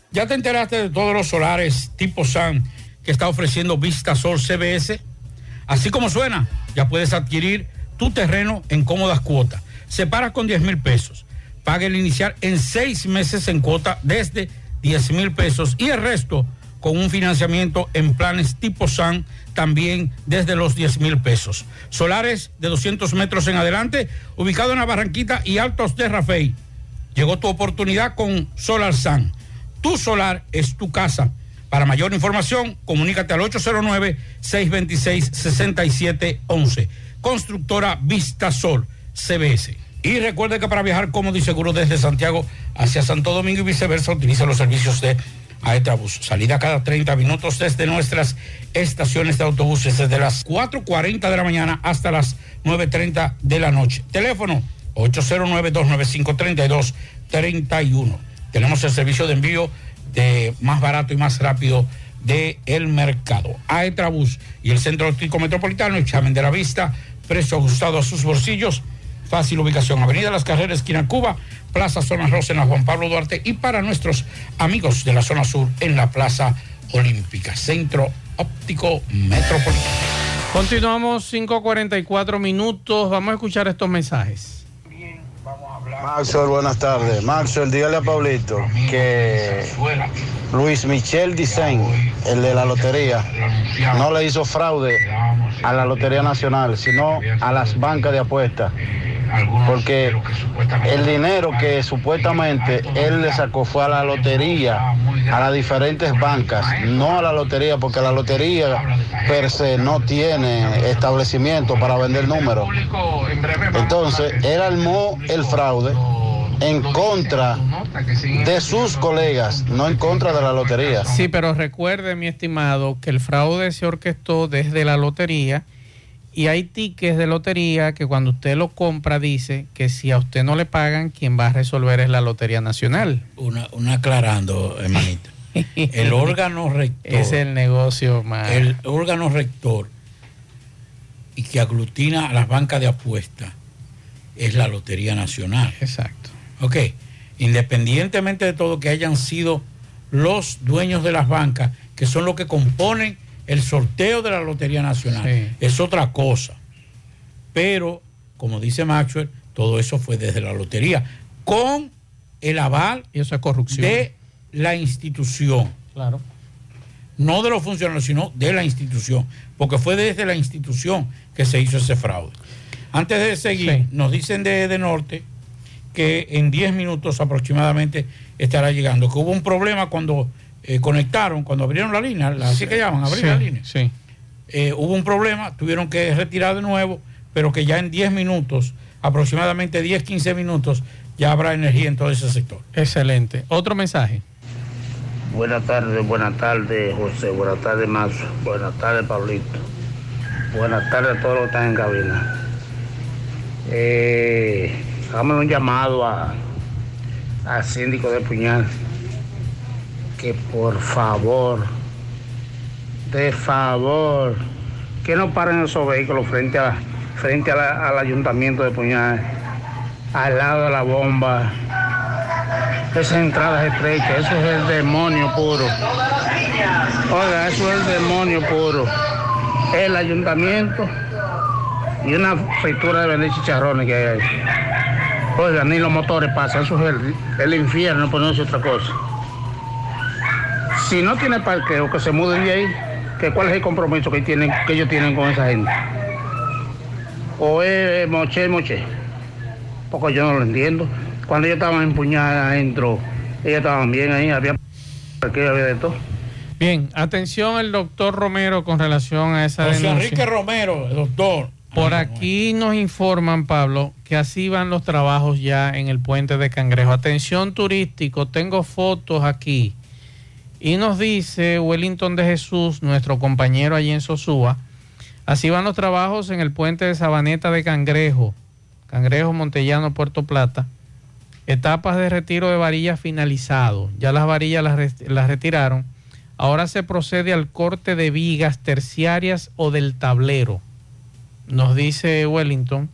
¿Ya te enteraste de todos los solares tipo SAN que está ofreciendo Vista Sol CBS? Así como suena, ya puedes adquirir tu terreno en cómodas cuotas. Separas con 10 mil pesos. Paga el inicial en seis meses en cuota desde 10 mil pesos y el resto con un financiamiento en planes tipo SAN también desde los 10 mil pesos. Solares de 200 metros en adelante, ubicado en la Barranquita y Altos de Rafey. Llegó tu oportunidad con Solar SAN. Tu solar es tu casa. Para mayor información, comunícate al 809-626-6711. Constructora Vista Sol, CBS. Y recuerde que para viajar cómodo y seguro desde Santiago hacia Santo Domingo y viceversa, utiliza los servicios de Aetrabús. Salida cada 30 minutos desde nuestras estaciones de autobuses, desde las 4.40 de la mañana hasta las 9.30 de la noche. Teléfono 809-295-3231. Tenemos el servicio de envío de más barato y más rápido del el mercado. Aetrabús y el Centro Óptico Metropolitano, examen de la vista, precio ajustado a sus bolsillos, fácil ubicación, Avenida Las Carreras, esquina Cuba, Plaza Zona Rosa en la Juan Pablo Duarte y para nuestros amigos de la zona sur en la Plaza Olímpica, Centro Óptico Metropolitano. Continuamos 5.44 minutos. Vamos a escuchar estos mensajes. Maxwell, buenas tardes. Maxwell, dígale a Pablito que Luis Michel Dicen, el de la lotería, no le hizo fraude a la Lotería Nacional, sino a las bancas de apuestas. Porque el dinero que supuestamente él le sacó fue a la lotería, a las diferentes bancas, no a la lotería, porque la lotería per se no tiene establecimiento para vender números. Entonces, él armó el fraude en contra de sus colegas, no en contra de la lotería. Sí, pero recuerde, mi estimado, que el fraude se orquestó desde la lotería y hay tickets de lotería que cuando usted lo compra dice que si a usted no le pagan, quien va a resolver es la Lotería Nacional. Una, una aclarando, hermanito. *laughs* El órgano rector. Es el negocio más. El órgano rector y que aglutina a las bancas de apuestas es la Lotería Nacional. Exacto. Ok. Independientemente de todo que hayan sido los dueños de las bancas, que son los que componen el sorteo de la Lotería Nacional, Sí. es otra cosa. Pero, como dice Maxwell, todo eso fue desde la lotería, con el aval y eso es corrupción. de la institución. Claro. No de los funcionarios, sino de la institución, porque fue desde la institución que se hizo ese fraude. Antes de seguir, nos dicen de, de Norte que en 10 minutos aproximadamente estará llegando, que hubo un problema cuando eh, conectaron, cuando abrieron la línea, la- así que llaman, abrir Sí, la línea. Sí. Eh, hubo un problema, tuvieron que retirar de nuevo, pero que ya en 10 minutos, aproximadamente 10, 15 minutos, ya habrá energía en todo ese sector. Excelente. Otro mensaje. Buenas tardes, buenas tardes, José. Buenas tardes, Mazo. Buenas tardes, Pablito. Buenas tardes a todos los que están en cabina. Eh, hagamos un llamado a, al síndico de Puñal que por favor, de favor, que no paren esos vehículos frente, a, frente al ayuntamiento de Puñal, al lado de la bomba. Esas entradas estrechas, eso es el demonio puro. Oiga, eso es el demonio puro. El ayuntamiento y una fritura de vender chicharrones que hay ahí. Oiga, ni los motores pasan, eso es el, el infierno, por no decir otra cosa. Si no tiene parqueo, que se muden de ahí, que cuál es el compromiso que, tienen, que ellos tienen con esa gente. O es moche, moche. Porque yo no lo entiendo. Cuando ellos estaban empuñadas adentro, ellos estaban bien ahí, había parqueo, había de todo. Bien, atención el doctor Romero con relación a esa José denuncia. Enrique Romero, doctor. Por aquí nos informan, Pablo, que así van los trabajos ya en el puente de Cangrejo. Atención turístico, tengo fotos aquí. Y nos dice Wellington de Jesús, nuestro compañero allí en Sosúa, así van los trabajos en el puente de Sabaneta de Cangrejo, Cangrejo, Montellano, Puerto Plata. Etapas de retiro de varillas finalizado. Ya las varillas las, las retiraron. Ahora se procede al corte de vigas terciarias o del tablero nos dice Wellington.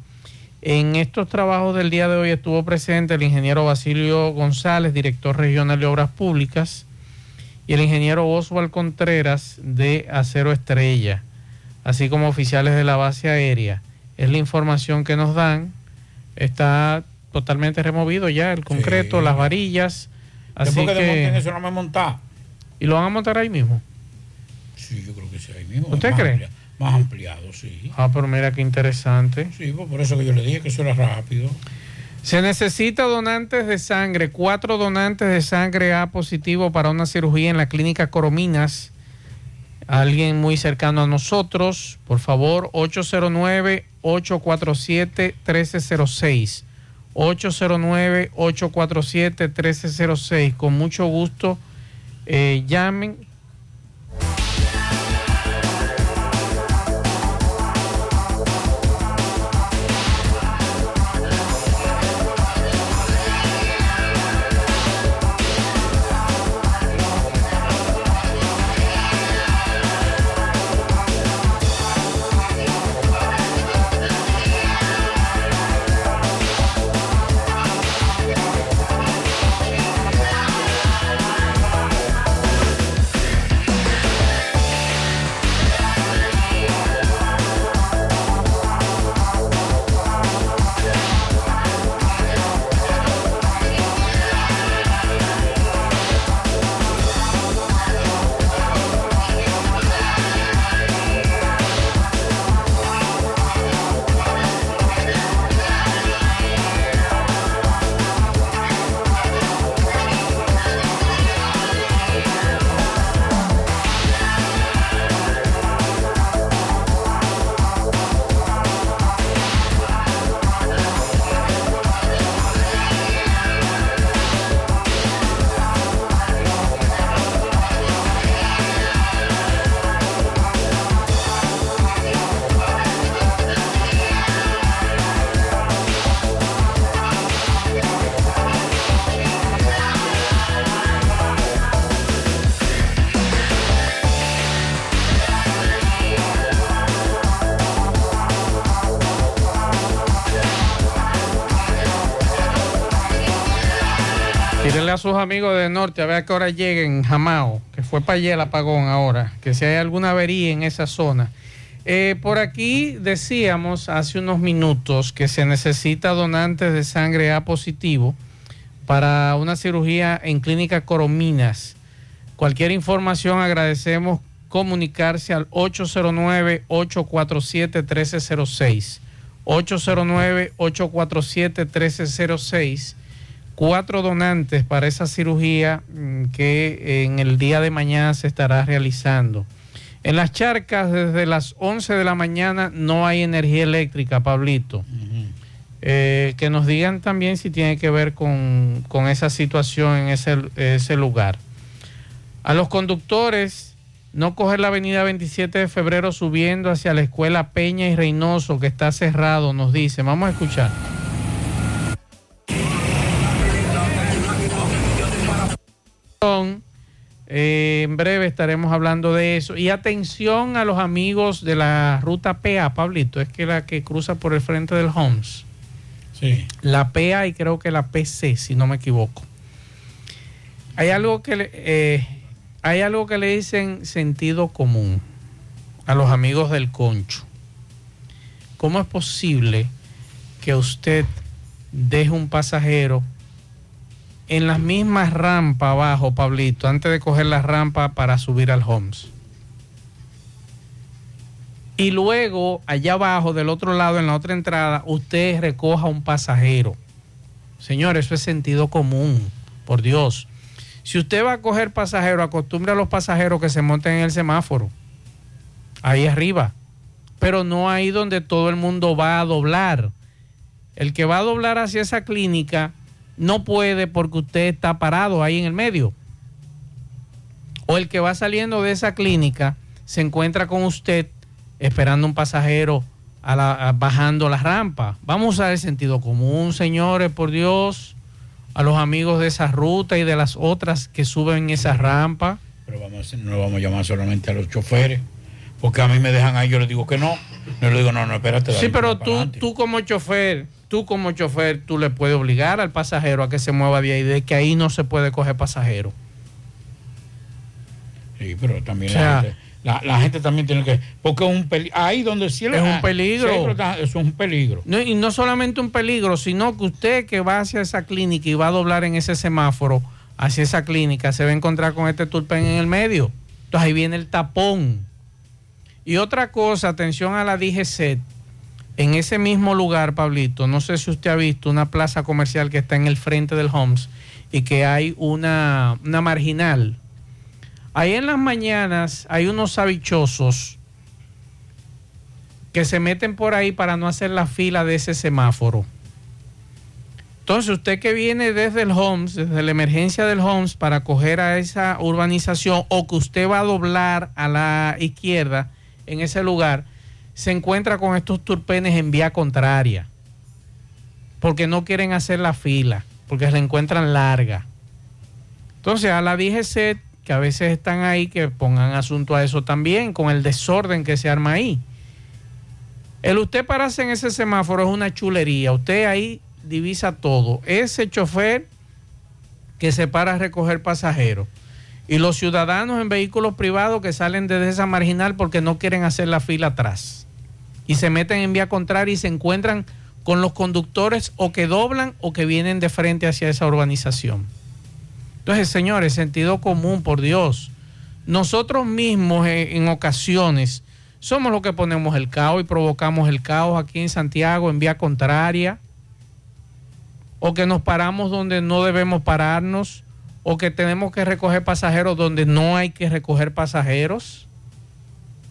En estos trabajos del día de hoy estuvo presente el ingeniero Basilio González, director regional de Obras Públicas, y el ingeniero Oswald Contreras de Acero Estrella, así como oficiales de la base aérea. Es la información que nos dan. Está totalmente removido ya el concreto, Sí. las varillas. Así que, eso, no me montar. ¿Y lo van a montar ahí mismo? Sí, yo creo que sí, ahí mismo. ¿Usted Más cree? amplia- más ampliado, sí. Ah, pero mira qué interesante. Sí, pues por eso que yo le dije que eso era rápido. Se necesita donantes de sangre, cuatro donantes de sangre A positivo para una cirugía en la clínica Corominas. Alguien muy cercano a nosotros, por favor, 809-847-1306. 809-847-1306. Con mucho gusto, eh, llamen. Sus amigos del norte a ver a qué hora lleguen Jamao, que fue para allá el apagón ahora, que si hay alguna avería en esa zona. Eh, por aquí decíamos hace unos minutos que se necesita donantes de sangre A positivo para una cirugía en Clínica Corominas. Cualquier información agradecemos comunicarse al 809-847-1306. 809-847-1306 cuatro donantes para esa cirugía mm, que en el día de mañana se estará realizando. En las charcas desde las 11 de la mañana no hay energía eléctrica, Pablito. Eh, que nos digan también si tiene que ver con, con esa situación en ese, ese lugar. A los conductores, no coger la avenida 27 de febrero subiendo hacia la escuela Peña y Reynoso, que está cerrado, nos dice. Vamos a escuchar. Eh, en breve estaremos hablando de eso. Y atención a los amigos de la ruta PA, Pablito, es que la que cruza por el frente del Homes. Sí. La PA y creo que la PC, si no me equivoco. Hay algo que le, eh, hay algo que le dicen sentido común a los amigos del concho. ¿Cómo es posible que usted deje un pasajero en las mismas rampas abajo, Pablito, antes de coger la rampa para subir al Homes? Y luego, allá abajo, del otro lado, en la otra entrada, usted recoja un pasajero. Señor, eso es sentido común, por Dios. Si usted va a coger pasajero, acostumbre a los pasajeros que se monten en el semáforo, ahí arriba, pero no ahí donde todo el mundo va a doblar. El que va a doblar hacia esa clínica no puede porque usted está parado ahí en el medio. O el que va saliendo de esa clínica se encuentra con usted esperando un pasajero a la- a- bajando la rampa. Vamos a usar el sentido común, señores, por Dios, a los amigos de esa ruta y de las otras que suben esa rampa. Pero vamos no vamos a llamar solamente a los choferes, porque a mí me dejan ahí, yo les digo que no. Yo les digo, no, no, espérate. Sí, pero tú, tú como chofer, tú como chofer, tú le puedes obligar al pasajero a que se mueva de ahí, de que ahí no se puede coger pasajero. Sí, pero también O sea, la, gente, la- la gente también tiene que... Porque es un peligro. Ahí donde el cielo... Es un peligro. está- es un peligro. No, y no solamente un peligro, sino que usted que va hacia esa clínica y va a doblar en ese semáforo hacia esa clínica, se va a encontrar con este turpen en el medio. Entonces ahí viene el tapón. Y otra cosa, atención a la DGC, en ese mismo lugar, Pablito, no sé si usted ha visto una plaza comercial que está en el frente del Homes y que hay una, una marginal. Ahí en las mañanas hay unos habichosos que se meten por ahí para no hacer la fila de ese semáforo. Entonces, usted que viene desde el Homes, desde la emergencia del Homes, para coger a esa urbanización o que usted va a doblar a la izquierda en ese lugar, se encuentra con estos turpenes en vía contraria, porque no quieren hacer la fila, porque se encuentran larga. Entonces, a la DGC, que a veces están ahí, que pongan asunto a eso también, con el desorden que se arma ahí. El usted pararse en ese semáforo es una chulería. Usted ahí divisa todo. Ese chofer que se para a recoger pasajeros. Y los ciudadanos en vehículos privados que salen desde esa marginal porque no quieren hacer la fila atrás. Y se meten en vía contraria y se encuentran con los conductores o que doblan o que vienen de frente hacia esa urbanización. Entonces, señores, sentido común, por Dios. Nosotros mismos eh, en ocasiones somos los que ponemos el caos y provocamos el caos aquí en Santiago en vía contraria. O que nos paramos donde no debemos pararnos. O que tenemos que recoger pasajeros donde no hay que recoger pasajeros.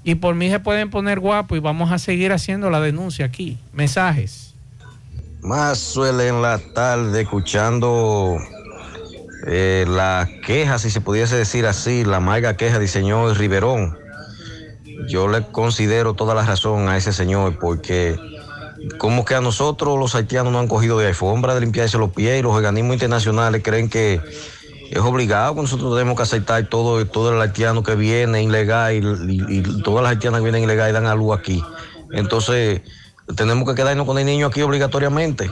Y por mí se pueden poner guapo y vamos a seguir haciendo la denuncia aquí. Mensajes. Más suele en la tarde escuchando eh, la queja, si se pudiese decir así, la amarga queja del señor Riverón. Yo le considero toda la razón a ese señor porque como que a nosotros los haitianos no han cogido de alfombra de limpiarse los pies y los organismos internacionales creen que es obligado que nosotros tenemos que aceptar todo, todo el haitiano que viene ilegal y, todas las haitianas que vienen ilegal y dan a luz aquí. Entonces tenemos que quedarnos con el niño aquí obligatoriamente.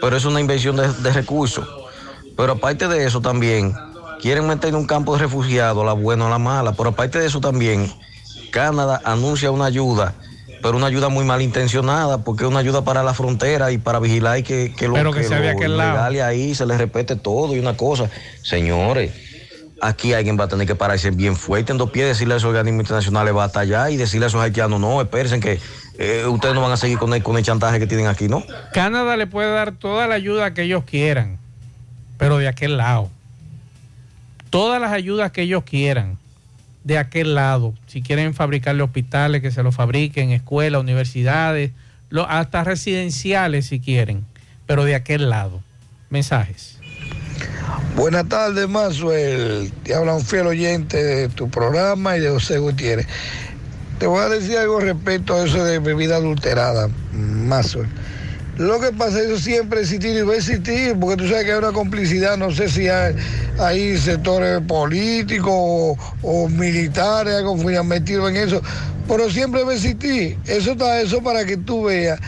Pero es una inversión de, de recursos. Pero aparte de eso también, quieren meter en un campo de refugiados, la buena o la mala. Pero aparte de eso también, Canadá anuncia una ayuda, pero una ayuda muy malintencionada, porque es una ayuda para la frontera y para vigilar y que, que lo Pero que sea de lo aquel lado. ilegales ahí se les respete todo y una cosa. Señores, aquí alguien va a tener que pararse bien fuerte en dos pies, decirle a esos organismos internacionales va hasta allá y decirle a esos haitianos, no, espérense que eh, ustedes no van a seguir con el, con el chantaje que tienen aquí, ¿no? Canadá le puede dar toda la ayuda que ellos quieran, pero de aquel lado. Todas las ayudas que ellos quieran, de aquel lado. Si quieren fabricarle hospitales, que se los fabriquen, escuelas, universidades, lo- hasta residenciales si quieren, pero de aquel lado. Mensajes. Buenas tardes, Maxwell. Te habla un fiel oyente de tu programa y de José Gutiérrez. Te voy a decir algo respecto a eso de bebida adulterada, Maxwell. Lo que pasa es que siempre existir y va a existir, porque tú sabes que hay una complicidad, no sé si hay, sectores políticos o, o militares, algo metido en eso, pero siempre va a existir. Eso está eso para que tú veas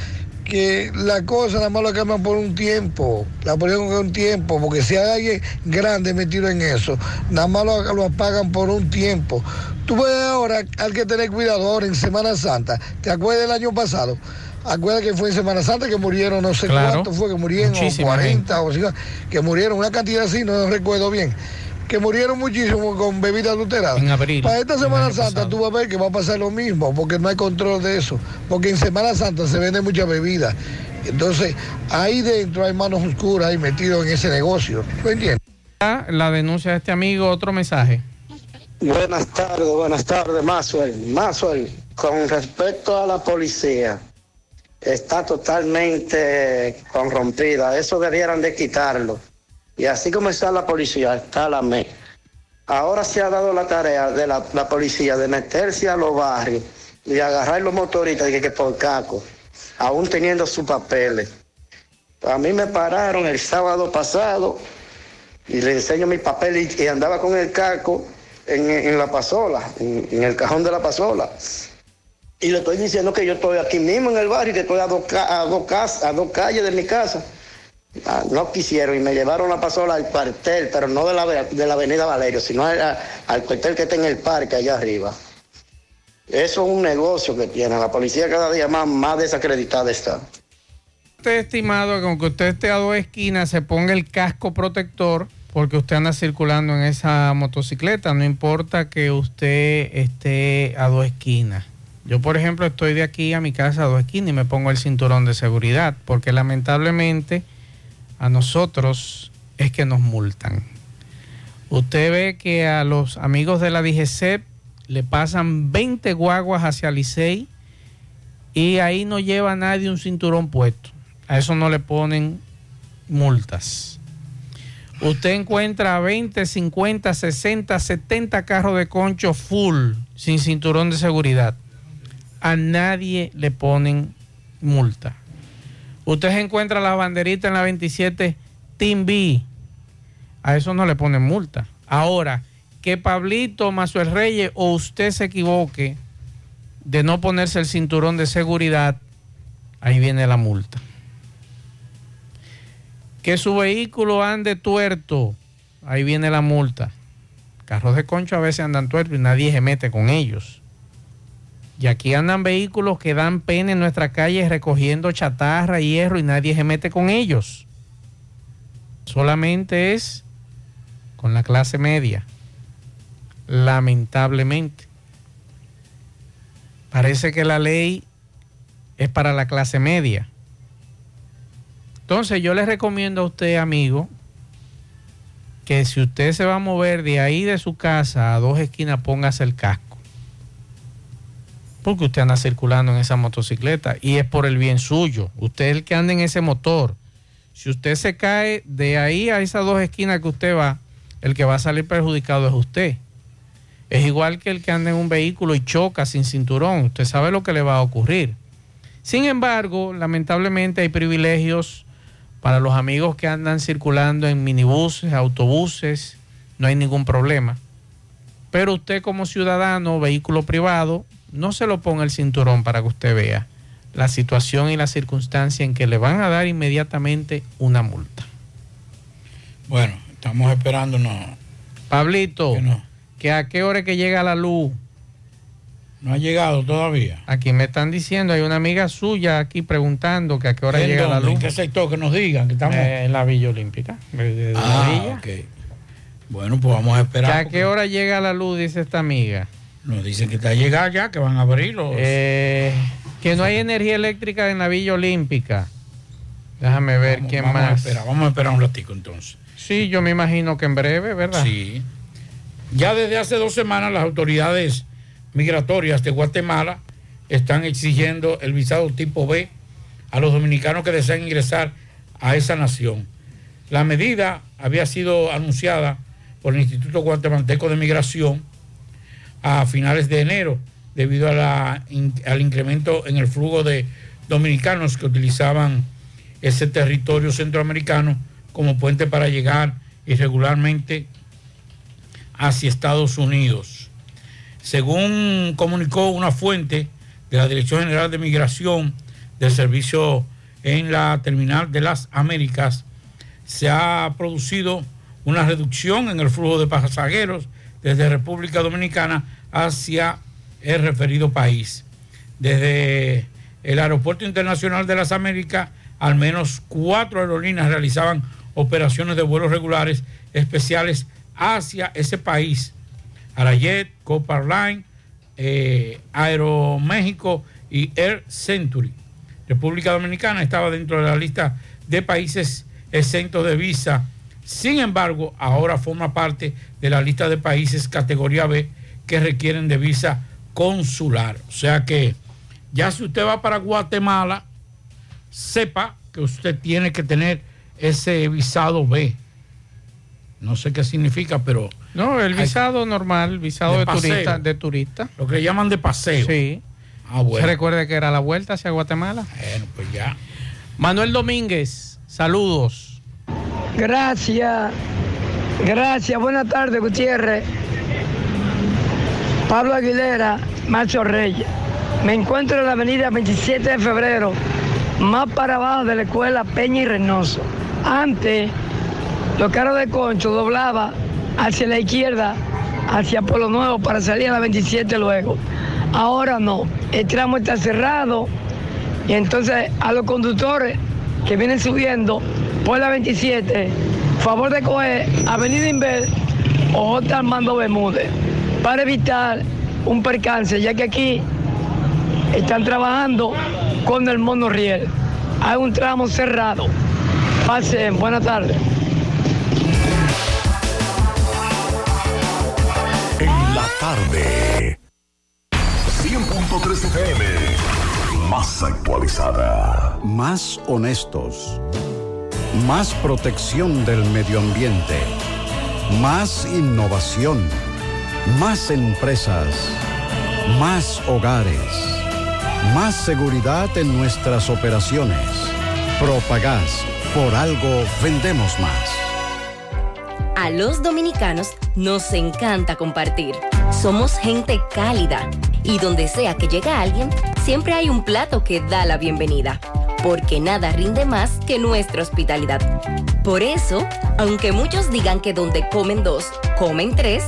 que la cosa nada más lo cambian por un tiempo, la ponen por un tiempo, porque si hay alguien grande metido en eso, nada más lo, lo apagan por un tiempo. Tú ves ahora, hay que tener cuidado ahora en Semana Santa. ¿Te acuerdas del año pasado? Acuerdas que fue en Semana Santa que murieron, no sé Claro. cuántos fue, que murieron, o Muchísima 40 o 50, que murieron, una cantidad así, no recuerdo bien. Que murieron muchísimo con bebida adulterada. En abril, Para esta Semana Santa tú vas a ver que va a pasar lo mismo, porque no hay control de eso. Porque en Semana Santa se vende mucha bebida. Entonces, ahí dentro hay manos oscuras ahí metidos en ese negocio. ¿Tú entiendes? La denuncia de este amigo, otro mensaje. Buenas tardes, buenas tardes, Maxwell. Maxwell, con respecto a la policía, está totalmente corrompida. Eso debieran de quitarlo. Y así como está la policía, está la ME. Ahora se ha dado la tarea de la, la policía de meterse a los barrios y agarrar los motoristas que, que por caco, aún teniendo sus papeles. A mí me pararon el sábado pasado y le enseño mi papel y, andaba con el caco en, en la pasola, en el cajón de la pasola. Y le estoy diciendo que yo estoy aquí mismo en el barrio que estoy a dos, a dos, cas- a dos calles de mi casa. Ah, no quisieron y me llevaron la pasola al cuartel, pero no de la, de la avenida Valerio, sino al, al cuartel que está en el parque allá arriba. Eso es un negocio que tiene. La policía cada día más, más desacreditada está. Usted estimado que aunque usted esté a dos esquinas, se ponga el casco protector porque usted anda circulando en esa motocicleta. No importa que usted esté a dos esquinas. Yo, por ejemplo, estoy de aquí a mi casa a dos esquinas y me pongo el cinturón de seguridad porque lamentablemente a nosotros es que nos multan. Usted ve que a los amigos de la DGCEP le pasan 20 guaguas hacia Licey y ahí no lleva nadie un cinturón puesto. A eso no le ponen multas. Usted encuentra 20, 50, 60, 70 carros de concho full sin cinturón de seguridad. A nadie le ponen multa. Usted encuentra la banderita en la 27 Team B. A eso no le ponen multa. Ahora, que Pablito Mazuel Reyes o usted se equivoque de no ponerse el cinturón de seguridad, ahí viene la multa. Que su vehículo ande tuerto, ahí viene la multa. Carros de concho a veces andan tuertos y nadie se mete con ellos. Y aquí andan vehículos que dan pena en nuestra calle recogiendo chatarra, hierro y nadie se mete con ellos. Solamente es con la clase media. Lamentablemente. Parece que la ley es para la clase media. Entonces yo le recomiendo a usted, amigo, que si usted se va a mover de ahí de su casa a dos esquinas, póngase el casco. Porque usted anda circulando en esa motocicleta y es por el bien suyo. Usted es el que anda en ese motor. Si usted se cae de ahí a esas dos esquinas que usted va, el que va a salir perjudicado es usted. Es igual que el que anda en un vehículo y choca sin cinturón. Usted sabe lo que le va a ocurrir. Sin embargo, lamentablemente hay privilegios para los amigos que andan circulando en minibuses, autobuses. No hay ningún problema. Pero usted como ciudadano, vehículo privado, no se lo ponga el cinturón para que usted vea la situación y la circunstancia en que le van a dar inmediatamente una multa. Bueno, estamos esperándonos. Pablito, que a qué hora es que llega la luz. No ha llegado todavía. Aquí me están diciendo, hay una amiga suya aquí preguntando que a qué hora ¿En llega la luz. ¿En qué sector que nos digan? Que estamos... Eh, en la Villa Olímpica. de- Ah, ok. Bueno, pues vamos a ¿Que esperar. ¿A qué hora llega la luz? Dice esta amiga. Nos dicen que está a llegar ya, que van a abrir los... Eh, que no hay energía eléctrica en la Villa Olímpica. Déjame ver Vamos- quién vamos a más. esperar, vamos a esperar un ratico entonces. Sí, yo me imagino que en breve, ¿verdad? Sí. Ya desde hace dos semanas las autoridades migratorias de Guatemala están exigiendo el visado tipo B a los dominicanos que desean ingresar a esa nación. La medida había sido anunciada por el Instituto Guatemalteco de Migración a finales de enero debido a la, al incremento en el flujo de dominicanos que utilizaban ese territorio centroamericano como puente para llegar irregularmente hacia Estados Unidos. Según comunicó una fuente de la Dirección General de Migración del Servicio en la Terminal de las Américas, se ha producido una reducción en el flujo de pasajeros desde República Dominicana hacia el referido país. Desde el Aeropuerto Internacional de las Américas, al menos cuatro aerolíneas realizaban operaciones de vuelos regulares especiales hacia ese país. Arayet, Copar Line, eh, Aeroméxico y Air Century. República Dominicana estaba dentro de la lista de países exentos de visa. Sin embargo, ahora forma parte de la lista de países categoría B que requieren de visa consular. O sea que ya si usted va para Guatemala, sepa que usted tiene que tener ese visado B. No sé qué significa, pero... No, el visado normal, visado de, turista, de turista. Lo que llaman de paseo. Sí. Ah, bueno. ¿Se recuerda que era la vuelta hacia Guatemala? Bueno, pues ya. Manuel Domínguez, saludos. Gracias. Gracias. Buenas tardes, Gutiérrez. Pablo Aguilera, Macho Reyes. Me encuentro en la avenida 27 de febrero, más para abajo de la escuela Peña y Reynoso. Antes, los carros de concho doblaba hacia la izquierda, hacia Polo Nuevo para salir a la 27 luego. Ahora no, el tramo está cerrado y entonces a los conductores que vienen subiendo por la 27, favor de coger Avenida Inver o J. Armando Bermúdez para evitar un percance, ya que aquí están trabajando con el monorriel. Hay un tramo cerrado. Pasen, buenas tardes. En la tarde. 100.3 FM. Más actualizada. Más honestos. Más protección del medio ambiente. Más innovación. Más empresas. Más hogares. Más seguridad en nuestras operaciones. Propagás. Por algo vendemos más. A los dominicanos nos encanta compartir. Somos gente cálida y donde sea que llega alguien, siempre hay un plato que da la bienvenida. Porque nada rinde más que nuestra hospitalidad. Por eso, aunque muchos digan que donde comen dos, comen tres,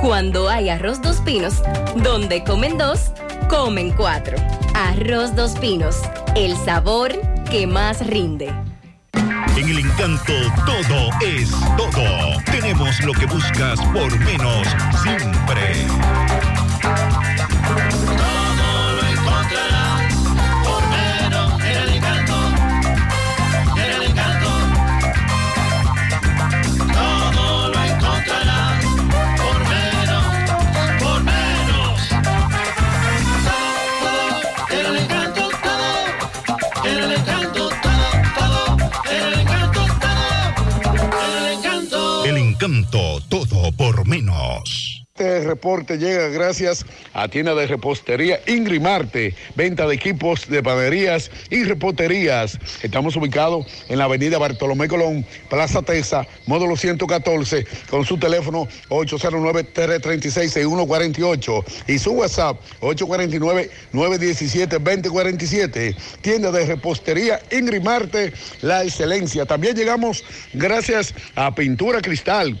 cuando hay arroz dos pinos, donde comen dos, comen cuatro. Arroz dos pinos, el sabor que más rinde. En el encanto todo es todo. Tenemos lo que buscas por menos siempre. Todo por menos. Este reporte llega gracias a tienda de repostería Ingrimarte, venta de equipos de panaderías y reposterías. Estamos ubicados en la avenida Bartolomé Colón, Plaza Tesa, módulo 114, con su teléfono 809-336-6148 y su WhatsApp 849-917-2047. Tienda de repostería Ingrimarte, la excelencia. También llegamos gracias a Pintura Cristal.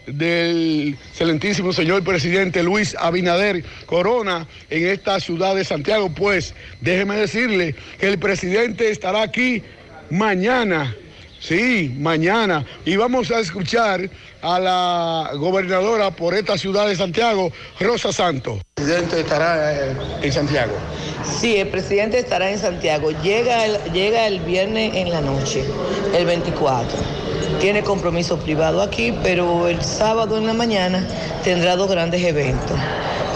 del excelentísimo señor presidente Luis Abinader Corona en esta ciudad de Santiago. Pues déjeme decirle que el presidente estará aquí mañana Sí, mañana. Y vamos a escuchar a la gobernadora por esta ciudad de Santiago, Rosa Santos. El presidente estará eh, en Santiago. Sí, el presidente estará en Santiago. Llega el, llega el viernes en la noche, el 24. Tiene compromiso privado aquí, pero el sábado en la mañana tendrá dos grandes eventos.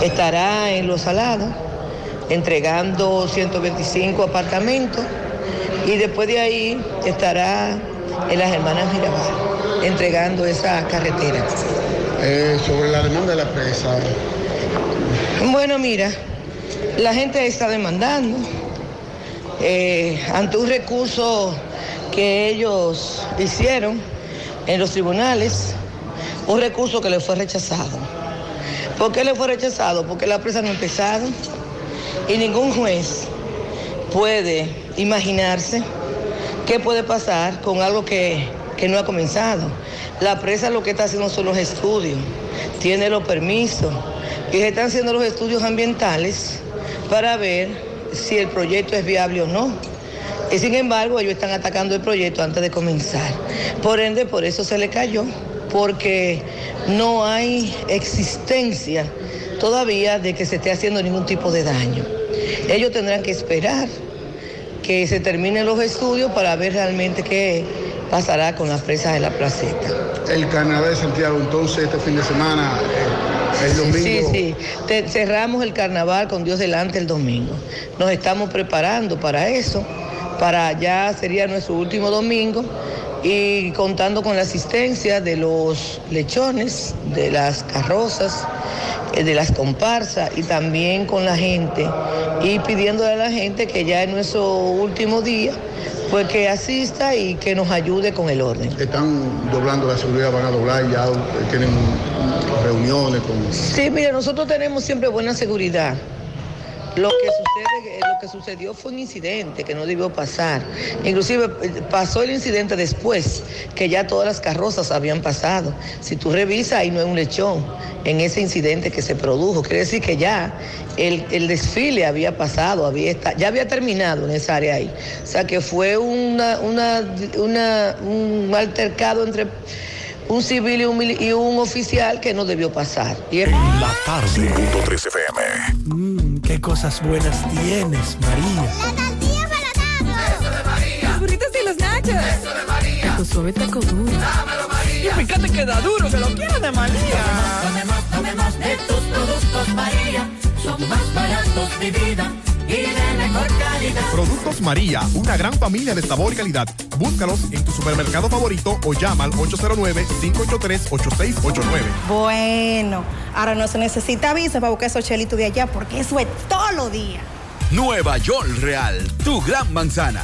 Estará en Los Salados, entregando 125 apartamentos, y después de ahí estará en las Hermanas Mirabal, entregando esa carretera. Eh, sobre la demanda de la presa. Bueno, mira, la gente está demandando eh, ante un recurso que ellos hicieron en los tribunales, un recurso que le fue rechazado. ¿Por qué le fue rechazado? Porque la presa no ha empezado y ningún juez puede imaginarse qué puede pasar con algo que, que no ha comenzado. La presa lo que está haciendo son los estudios, tiene los permisos y se están haciendo los estudios ambientales para ver si el proyecto es viable o no. Y sin embargo, ellos están atacando el proyecto antes de comenzar. Por ende, por eso se le cayó, porque no hay existencia todavía de que se esté haciendo ningún tipo de daño. Ellos tendrán que esperar que se terminen los estudios para ver realmente qué pasará con las presas de la placeta. El carnaval de Santiago, entonces, este fin de semana, eh, el domingo. Sí, sí. Te- cerramos el carnaval con Dios delante el domingo. Nos estamos preparando para eso, para ya sería nuestro último domingo y contando con la asistencia de los lechones, de las carrozas, eh, de las comparsas y también con la gente y pidiéndole a la gente que ya en nuestro último día pues que asista y que nos ayude con el orden. Están doblando la seguridad, van a doblar, ya eh, tienen reuniones con... Sí, mire, nosotros tenemos siempre buena seguridad. Lo que sucede, lo que sucedió fue un incidente que no debió pasar. Inclusive eh, pasó el incidente después que ya todas las carrozas habían pasado. Si tú revisas, ahí no hay un lechón en ese incidente que se produjo. Quiere decir que ya el, desfile había pasado, había ya había terminado en esa área ahí. O sea que fue una, una, una- un altercado entre un civil y un, mili- y un oficial que no debió pasar. Y es- La tarde. Punto 3 FM. Mmm, qué cosas buenas tienes, María. La tortilla para Eso de María. Los burritos y los nachos. Eso de María. Taco suave, taco duro. Dámelo, María. Y fíjate que da duro, que lo quiero de María. Tomemos, tomemos de tus productos, María. Son más baratos de vida y de mejor calidad. Productos María, una gran familia de sabor y calidad. Búscalos en tu supermercado favorito o llama al 809-583-8689. Bueno, ahora no se necesita visa para buscar esos chelitos de allá porque eso es todo lo día. Nueva York Real, tu gran manzana.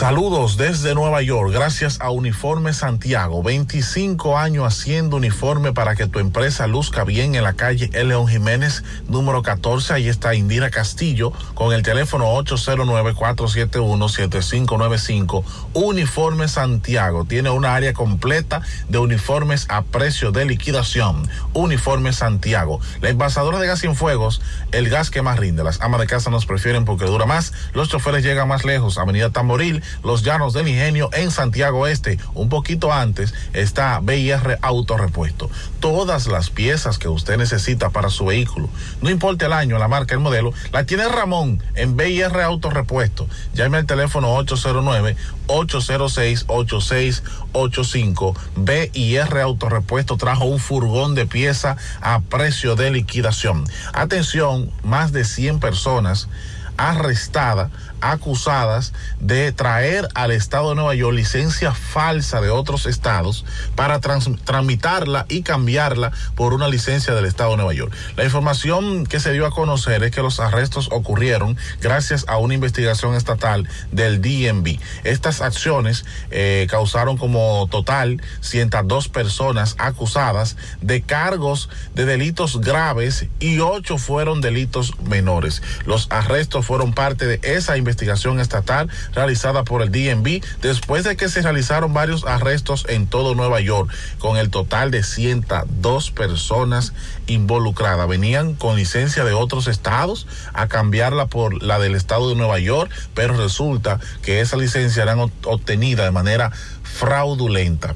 Saludos desde Nueva York, gracias a Uniforme Santiago, 25 años haciendo uniforme para que tu empresa luzca bien en la calle El León Jiménez, número 14, ahí está Indira Castillo, con el teléfono 809-471-7595, Uniforme Santiago, tiene una área completa de uniformes a precio de liquidación, Uniforme Santiago, la envasadora de gas sin fuegos, el gas que más rinde, las amas de casa nos prefieren porque dura más, los choferes llegan más lejos, Avenida Tamboril, Los Llanos del Ingenio en Santiago Este. Un poquito antes está BIR Autorepuesto. Todas las piezas que usted necesita para su vehículo, no importa el año, la marca, el modelo, la tiene Ramón en BIR Autorepuesto. Llame al teléfono 809 806 8685 BIR Autorepuesto trajo un furgón de pieza a precio de liquidación. Atención, más de 100 personas arrestada acusadas de traer al estado de Nueva York licencia falsa de otros estados para trans- tramitarla y cambiarla por una licencia del estado de Nueva York. La información que se dio a conocer es que los arrestos ocurrieron gracias a una investigación estatal del DMV. Estas acciones eh, causaron como total 102 personas acusadas de cargos de delitos graves y ocho fueron delitos menores. Los arrestos fueron parte de esa investigación estatal realizada por el DMV después de que se realizaron varios arrestos en todo Nueva York con el total de 102 personas involucradas. Venían con licencia de otros estados a cambiarla por la del estado de Nueva York, pero resulta que esa licencia eran ot- obtenida de manera fraudulenta.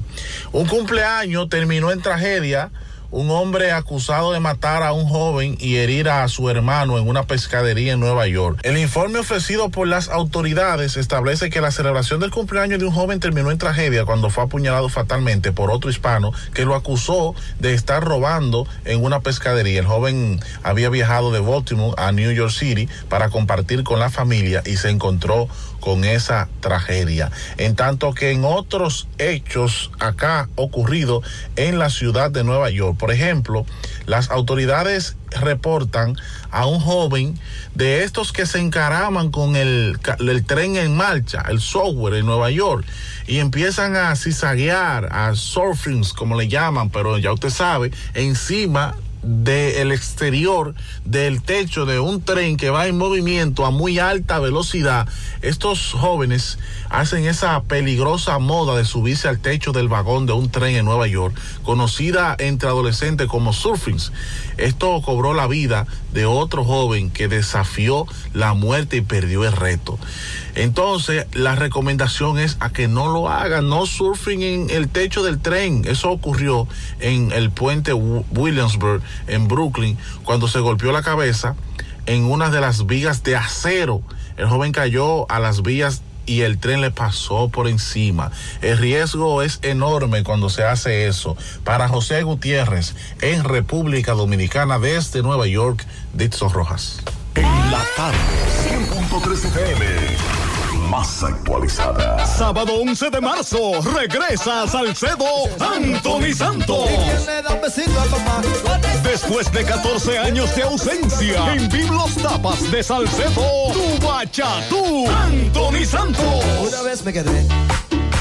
Un cumpleaños terminó en tragedia. Un hombre acusado de matar a un joven y herir a su hermano en una pescadería en Nueva York. El informe ofrecido por las autoridades establece que la celebración del cumpleaños de un joven terminó en tragedia cuando fue apuñalado fatalmente por otro hispano que lo acusó de estar robando en una pescadería. El joven había viajado de Baltimore a New York City para compartir con la familia y se encontró con esa tragedia. En tanto que en otros hechos acá ocurrido en la ciudad de Nueva York, por ejemplo, las autoridades reportan a un joven de estos que se encaraman con el tren en marcha, el software en Nueva York, y empiezan a cizaguear, a surfings, como le llaman, pero ya usted sabe, encima del exterior del techo de un tren que va en movimiento a muy alta velocidad, estos jóvenes hacen esa peligrosa moda de subirse al techo del vagón de un tren en Nueva York, conocida entre adolescentes como surfings. Esto cobró la vida de otro joven que desafió la muerte y perdió el reto. Entonces, la recomendación es a que no lo hagan, no surfing en el techo del tren. Eso ocurrió en el puente Wi- Williamsburg, en Brooklyn, cuando se golpeó la cabeza en una de las vigas de acero. El joven cayó a las vías y el tren le pasó por encima. El riesgo es enorme cuando se hace eso. Para José Gutiérrez, en República Dominicana, desde Nueva York, Dixon Rojas. En la tarde, 100.3 FM. Más actualizada. Sábado 11 de marzo, regresa a Salcedo Anthony Santos. Después de 14 años de ausencia, en Biblos Tapas de Salcedo, tu bachatú, Anthony Santos. Una vez me quedé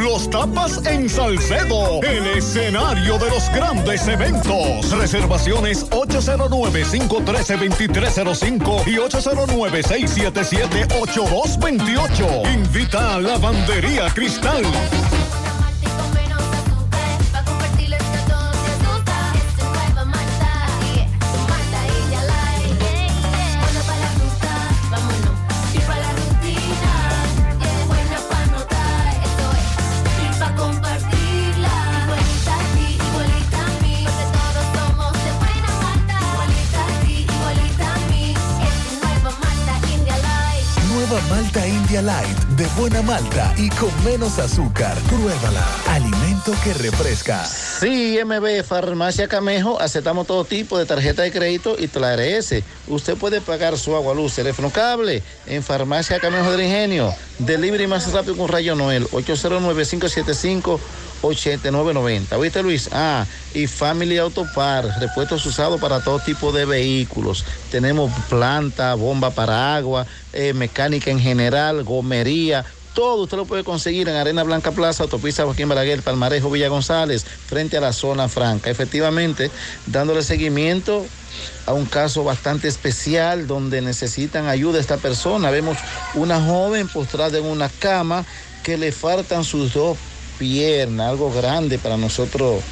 Biblos Tapas en Salcedo. El escenario de los grandes eventos. Reservaciones 809-513-2305 y 809-677-8228. Invita a Lavandería Cristal. Light de buena malta y con menos azúcar. Pruébala. Alimento que refresca. Sí, MB Farmacia Camejo, aceptamos todo tipo de tarjeta de crédito y TLRS. Usted puede pagar su agua, luz, teléfono, cable en Farmacia Camejo del Ingenio. Delivery más rápido con Rayo Noel, 809-575-8990. ¿Oíste, Luis? Ah, y Family Auto Par, repuestos usados para todo tipo de vehículos. Tenemos planta, bomba para agua, eh, mecánica en general, gomería, todo usted lo puede conseguir en Arena Blanca Plaza, Autopista Joaquín Balaguer, Palmarejo, Villa González, frente a la zona franca. Efectivamente, dándole seguimiento a un caso bastante especial donde necesitan ayuda a esta persona. Vemos una joven postrada en una cama que le faltan sus dos piernas, algo grande para nosotros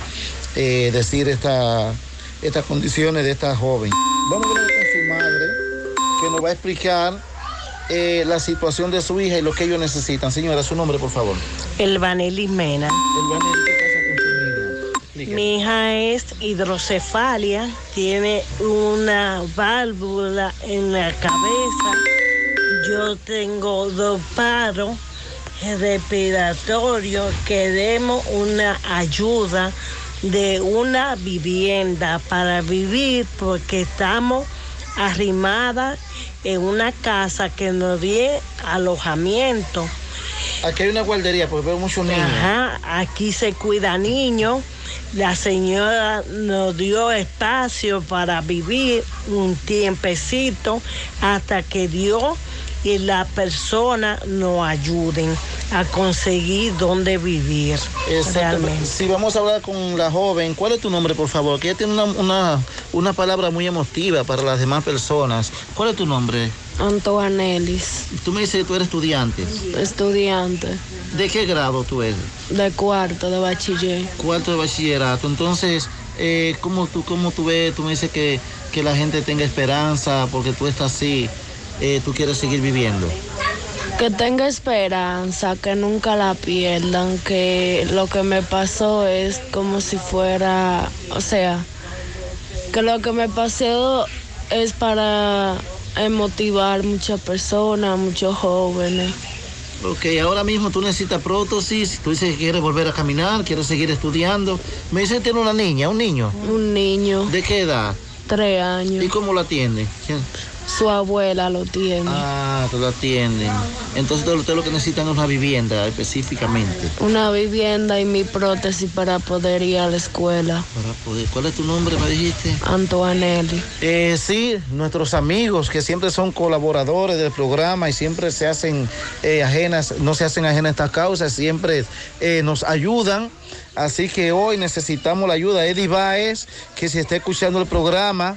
eh, decir esta, estas condiciones de esta joven. Vamos a hablar con su madre que nos va a explicar eh, la situación de su hija y lo que ellos necesitan. Señora, su nombre, por favor. El Vanelis Mena. Mi hija es hidrocefalia, tiene una válvula en la cabeza Yo tengo dos paros respiratorios. Queremos una ayuda de una vivienda para vivir porque estamos arrimadas en una casa que nos dio alojamiento. Aquí hay una guardería porque veo muchos niños. Ajá, aquí se cuida niños. La señora nos dio espacio para vivir un tiempecito hasta que Dios y la persona nos ayuden a conseguir dónde vivir. Exactamente. realmente. Si vamos a hablar con la joven, ¿cuál es tu nombre, por favor? Que ella tiene una, una, una palabra muy emotiva para las demás personas. ¿Cuál es tu nombre? Antoanelis, Tú me dices que tú eres estudiante. estudiante ¿De qué grado tú eres? de cuarto de bachiller. Cuarto de bachillerato. Entonces, eh, ¿cómo, tú, ¿cómo tú ves? Tú me dices que, que la gente tenga esperanza porque tú estás así. Eh, tú quieres seguir viviendo. Que tenga esperanza, que nunca la pierdan, que lo que me pasó es como si fuera, o sea, que lo que me pasó es para motivar muchas personas, muchos jóvenes. Ok, ahora mismo tú necesitas prótesis, tú dices que quieres volver a caminar, quieres seguir estudiando. Me dice que tiene una niña, un niño. Un niño, ¿De qué edad? tres años. ¿Y cómo lo atiende? Su abuela lo tiene. Ah, te lo atienden. Entonces usted lo que necesitan es una vivienda específicamente. Una vivienda y mi prótesis para poder ir a la escuela. Para poder. ¿Cuál es tu nombre, me dijiste? Antoanelli. Eh, sí, nuestros amigos que siempre son colaboradores del programa y siempre se hacen eh, ajenas, no se hacen ajenas a estas causas, siempre eh, nos ayudan. Así que hoy necesitamos la ayuda de Eddie Baez, que si está escuchando el programa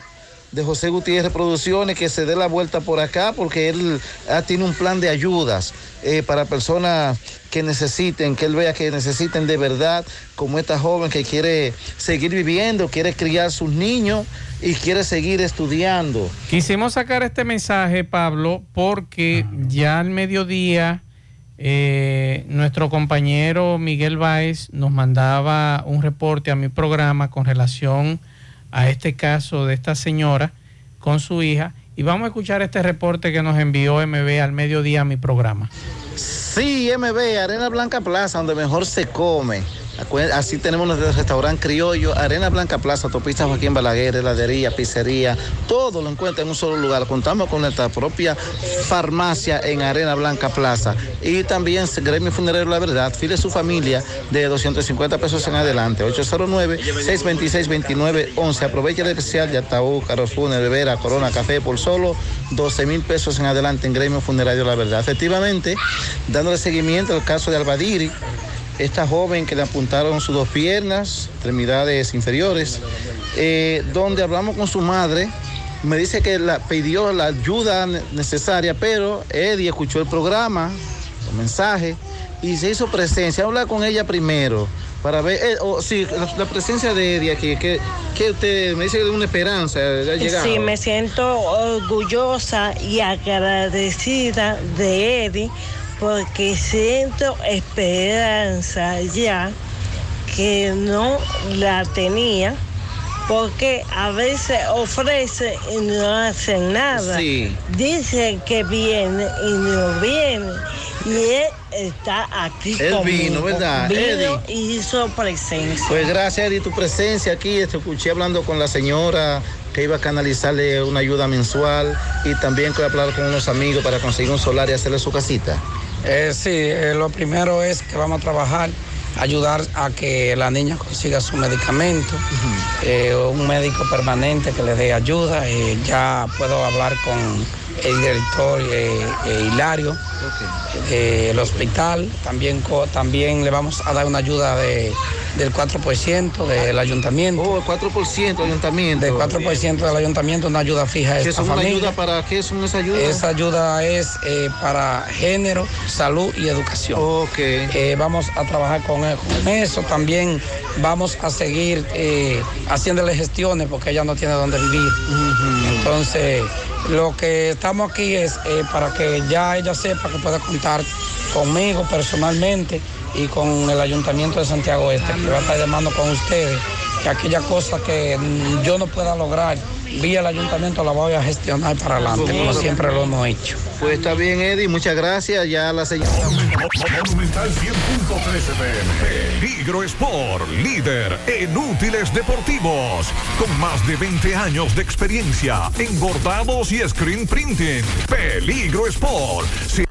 de José Gutiérrez Producciones, que se dé la vuelta por acá, porque él ah, tiene un plan de ayudas eh, para personas que necesiten, que él vea que necesiten de verdad, como esta joven que quiere seguir viviendo, quiere criar sus niños y quiere seguir estudiando. Quisimos sacar este mensaje, Pablo, porque ya al mediodía eh, nuestro compañero Miguel Báez nos mandaba un reporte a mi programa con relación a este caso de esta señora con su hija. Y vamos a escuchar este reporte que nos envió MB al mediodía a mi programa. Sí, MB, Arena Blanca Plaza, donde mejor se come. Así tenemos nuestro restaurante criollo, Arena Blanca Plaza, autopista Joaquín Balaguer, heladería, pizzería, todo lo encuentra en un solo lugar. Contamos con nuestra propia farmacia en Arena Blanca Plaza. Y también Gremio Funerario La Verdad, file su familia de 250 pesos en adelante. 809-626-2911. Aprovecha el especial de Ataúd, Funes, Vera, Corona, Café por solo 12 mil pesos en adelante en Gremio Funerario La Verdad. Efectivamente, dándole seguimiento al caso de Albadiri, esta joven que le apuntaron sus dos piernas, extremidades inferiores, eh, donde hablamos con su madre, me dice que la, pidió la ayuda ne- necesaria, pero Eddie escuchó el programa, el mensaje, y se hizo presencia. Habla con ella primero para ver, eh, oh, sí, la, la presencia de Eddie aquí, que, que usted me dice que es una esperanza, ha llegado. Sí, me siento orgullosa y agradecida de Eddie porque siento esperanza ya que no la tenía porque a veces ofrece y no hacen nada. Sí. Dicen que viene y no viene. Y él está aquí Él conmigo. vino, ¿verdad? Vino y hizo presencia. Pues gracias, Eddie, tu presencia aquí. Te escuché hablando con la señora que iba a canalizarle una ayuda mensual y también que hablar con unos amigos para conseguir un solar y hacerle su casita. Eh, sí, eh, lo primero es que vamos a trabajar, ayudar a que la niña consiga su medicamento, eh, un médico permanente que le dé ayuda. eh, ya puedo hablar con el director eh, eh, Hilario del hospital. También, también le vamos a dar una ayuda de, del 4% del ayuntamiento. Oh, el 4% del ayuntamiento. Del 4% del ayuntamiento, una ayuda fija a ¿Qué esta una familia. ayuda para qué es esa ayuda? Esa ayuda es eh, para género, salud y educación. Eh, vamos a trabajar con, con eso. También vamos a seguir eh, haciéndole gestiones porque ella no tiene dónde vivir. Entonces, lo que estamos aquí es eh, para que ya ella sepa que pueda contar conmigo personalmente y con el Ayuntamiento de Santiago Este, que va a estar llamando con ustedes que aquella cosa que yo no pueda lograr vía el ayuntamiento la voy a gestionar para adelante, como siempre lo hemos hecho. Pues está bien, Eddie, muchas gracias. Ya la señora. Monumental 100.13 pm. Peligro Sport, líder en útiles deportivos. Con más de 20 años de experiencia en bordados y screen printing. Peligro Sport.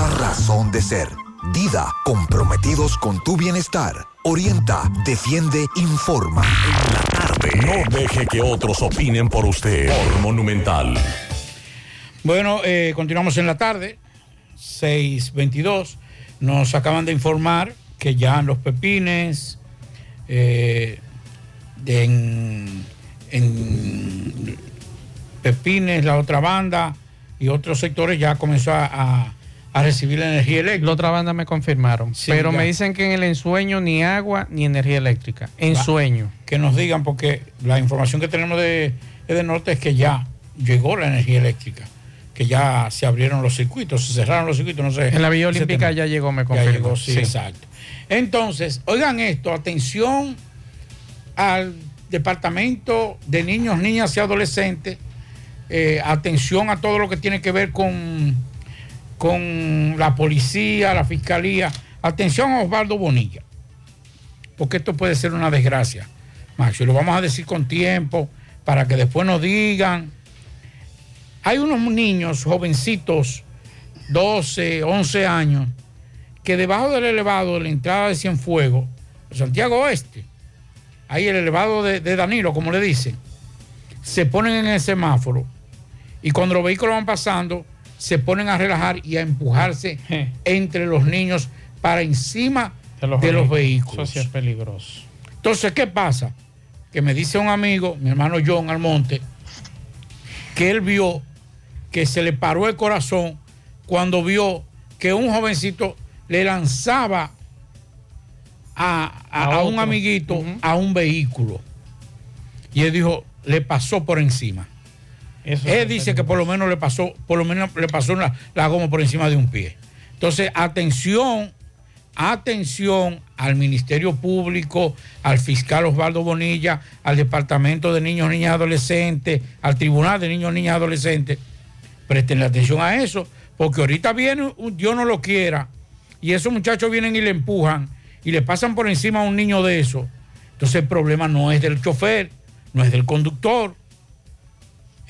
razón de ser. Dida, comprometidos con tu bienestar. Orienta, defiende, informa. En la tarde. No deje que otros opinen por usted. Por Monumental. Bueno, eh, continuamos en la tarde, 6.22. Nos acaban de informar que ya en los pepines, eh, en, en Pepines, la otra banda y otros sectores ya comenzó a, a- a recibir la energía eléctrica. La otra banda me confirmaron. Sí, pero ya. me dicen que en el ensueño ni agua ni energía eléctrica. Va. Ensueño. Que nos digan, porque la información que tenemos de, de Norte es que ya llegó la energía eléctrica, que ya se abrieron los circuitos, se cerraron los circuitos, no sé. En la Villa Olímpica ya llegó, me Ya confirmó. llegó, sí, Sí. exacto. Entonces, oigan esto, atención al Departamento de Niños, Niñas y Adolescentes, eh, atención a todo lo que tiene que ver con, con la policía, la fiscalía, atención a Osvaldo Bonilla, porque esto puede ser una desgracia, Max, y lo vamos a decir con tiempo para que después nos digan. Hay unos niños jovencitos, 12, 11 años, que debajo del elevado de la entrada de Cienfuegos, Santiago Oeste, ahí el elevado de, de Danilo, como le dicen, se ponen en el semáforo y cuando los vehículos van pasando, se ponen a relajar y a empujarse entre los niños para encima de los, vehículos. Eso sí es peligroso. Entonces, ¿qué pasa? Que me dice un amigo, mi hermano John Almonte, que él vio que se le paró el corazón cuando vio que un jovencito le lanzaba a, a- A a un amiguito a un vehículo. Y él dijo, le pasó por encima. Él dice que por lo menos le pasó, por lo menos le pasó la, la goma por encima de un pie. Entonces, atención, atención al Ministerio Público, al fiscal Osvaldo Bonilla, al Departamento de Niños, Niñas y Adolescentes, al Tribunal de Niños, Niñas y Adolescentes. Presten atención a eso, porque ahorita viene, Dios no lo quiera, y esos muchachos vienen y le empujan y le pasan por encima a un niño de eso. Entonces el problema no es del chofer, no es del conductor.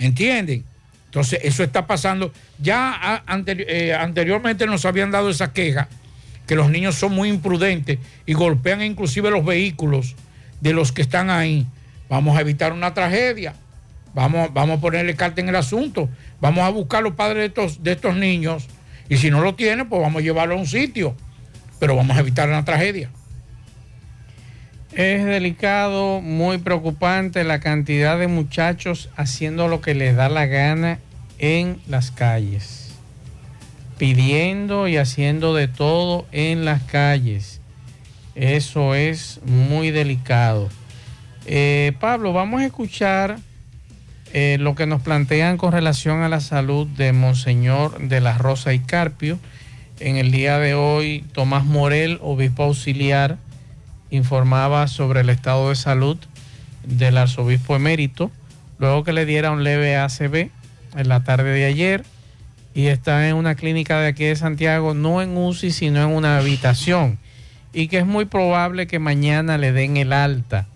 ¿Entienden? Entonces eso está pasando. Ya a- anteri- eh, anteriormente nos habían dado esa queja, que los niños son muy imprudentes y golpean inclusive los vehículos de los que están ahí. Vamos a evitar una tragedia. Vamos, vamos a ponerle carta en el asunto. Vamos a buscar a los padres de estos, de estos niños. Y si no lo tienen, pues vamos a llevarlo a un sitio. Pero vamos a evitar una tragedia. Es delicado, muy preocupante la cantidad de muchachos haciendo lo que les da la gana en las calles. Pidiendo y haciendo de todo en las calles. Eso es muy delicado. Eh, Pablo, vamos a escuchar eh, lo que nos plantean con relación a la salud de Monseñor de la Rosa y Carpio. En el día de hoy, Tomás Morel, obispo auxiliar, informaba sobre el estado de salud del arzobispo emérito, luego que le diera un leve ACV en la tarde de ayer y está en una clínica de aquí de Santiago, no en UCI, sino en una habitación, y que es muy probable que mañana le den el alta.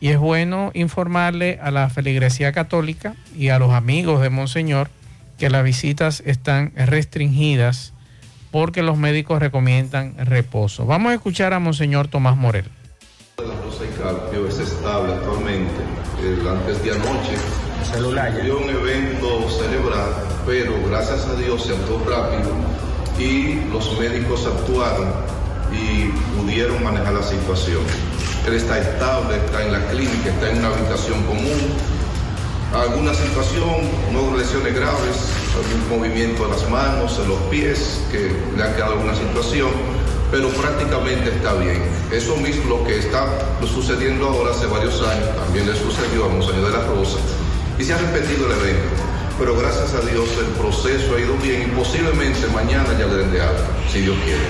Y es bueno informarle a la feligresía católica y a los amigos de Monseñor que las visitas están restringidas porque los médicos recomiendan reposo. Vamos a escuchar a Monseñor Tomás Morel. La Rosa y Carpio es estable actualmente. El antes de anoche celular dio un evento cerebral, pero gracias a Dios se actuó rápido y los médicos actuaron y pudieron manejar la situación. Él está estable, está en la clínica, está en una habitación común. Alguna situación, no lesiones graves, algún movimiento de las manos, de los pies, que le ha quedado alguna situación, pero prácticamente está bien. Eso mismo lo que está sucediendo ahora hace varios años, también le sucedió a Monseñor de la Rosa, y se ha repetido el evento. Pero gracias a Dios el proceso ha ido bien y posiblemente mañana ya le den de alta, si Dios quiere.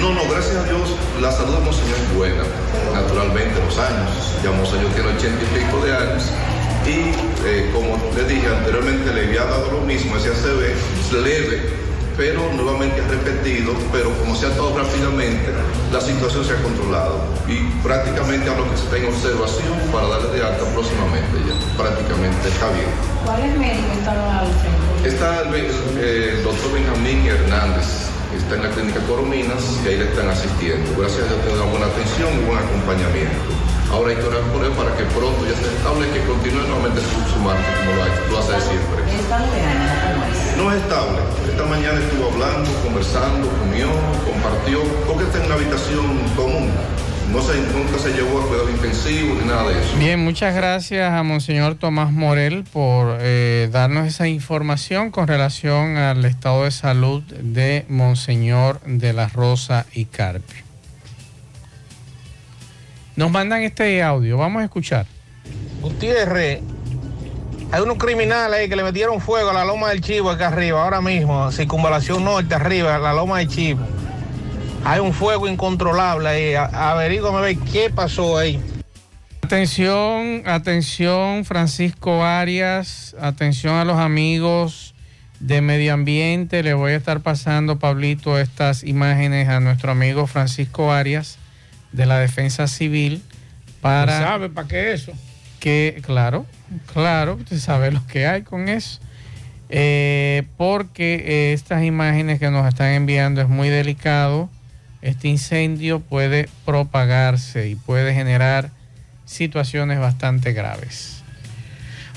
No, no, gracias a Dios la salud de Monseñor es buena, naturalmente los años. Ya Monseñor tiene ochenta y pico de años y eh, como le dije anteriormente le había dado lo mismo, ese ACV es leve, pero nuevamente ha repetido, pero como se ha estado rápidamente, la situación se ha controlado y prácticamente a lo que se está en observación para darle de alta próximamente ya, prácticamente está bien. ¿Cuáles médicos están al frente? Está el, eh, el doctor Benjamín Hernández, está en la clínica Corominas y ahí le están asistiendo. Gracias a Dios tiene una buena atención y buen acompañamiento. Ahora hay que orar por él para que pronto ya esté estable y que continúe nuevamente su, su marcha como lo, ha- lo hace siempre. No es estable. Esta mañana estuvo hablando, conversando, comió, compartió, porque está en una habitación común. No se, nunca se llevó a cuidado intensivo ni nada de eso. Bien, muchas gracias a Monseñor Tomás Morel por eh, darnos esa información con relación al estado de salud de Monseñor de la Rosa y Carpio. Nos mandan este audio, vamos a escuchar. Gutiérrez, hay unos criminales ahí que le metieron fuego a la loma del Chivo acá arriba, ahora mismo, circunvalación norte arriba, la loma del Chivo. Hay un fuego incontrolable ahí, averígame ver qué pasó ahí. Atención, atención Francisco Arias, atención a los amigos de medio ambiente. Le voy a estar pasando, Pablito, estas imágenes a nuestro amigo Francisco Arias de la Defensa Civil para... ¿Sabe para qué eso? que, claro, claro, usted sabe lo que hay con eso. Eh, porque eh, estas imágenes que nos están enviando es muy delicado. Este incendio puede propagarse y puede generar situaciones bastante graves.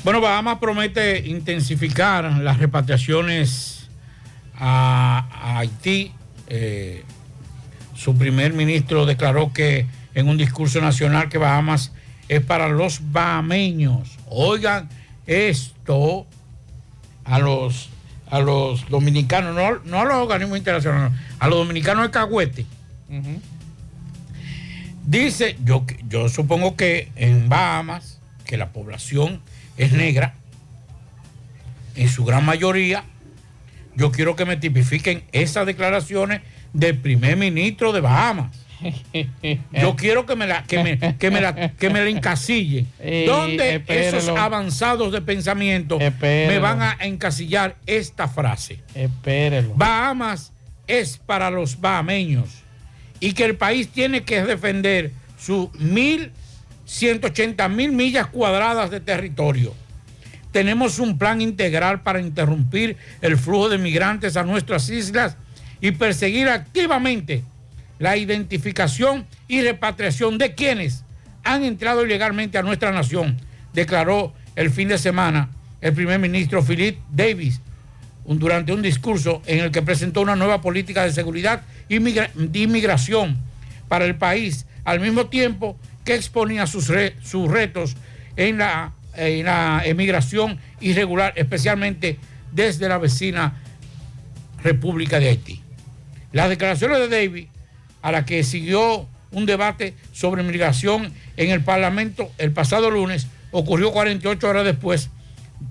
Bueno, Bahamas promete intensificar las repatriaciones a, a Haití. Eh, su primer ministro declaró que en un discurso nacional que Bahamas es para los bahameños. Oigan esto a los, a los dominicanos, no, no a los organismos internacionales, a los dominicanos de Cagüete. Dice, yo, yo supongo que en Bahamas, que la población es negra, en su gran mayoría, yo quiero que me tipifiquen esas declaraciones del primer ministro de Bahamas. *laughs* Yo quiero que me la, que me, que me la, que me la encasillen. *laughs* ¿Dónde espérelo. esos avanzados de pensamiento me van a encasillar esta frase? Espérelo. Bahamas es para los bahameños y que el país tiene que defender sus 1.180 mil millas cuadradas de territorio. Tenemos un plan integral para interrumpir el flujo de migrantes a nuestras islas y perseguir activamente la identificación y repatriación de quienes han entrado ilegalmente a nuestra nación, declaró el fin de semana el primer ministro Philip Davis durante un discurso en el que presentó una nueva política de seguridad y de inmigración para el país, al mismo tiempo que exponía sus, sus retos en la, en la emigración irregular, especialmente desde la vecina República de Haití. Las declaraciones de David, a la que siguió un debate sobre migración en el Parlamento el pasado lunes, ocurrió 48 horas después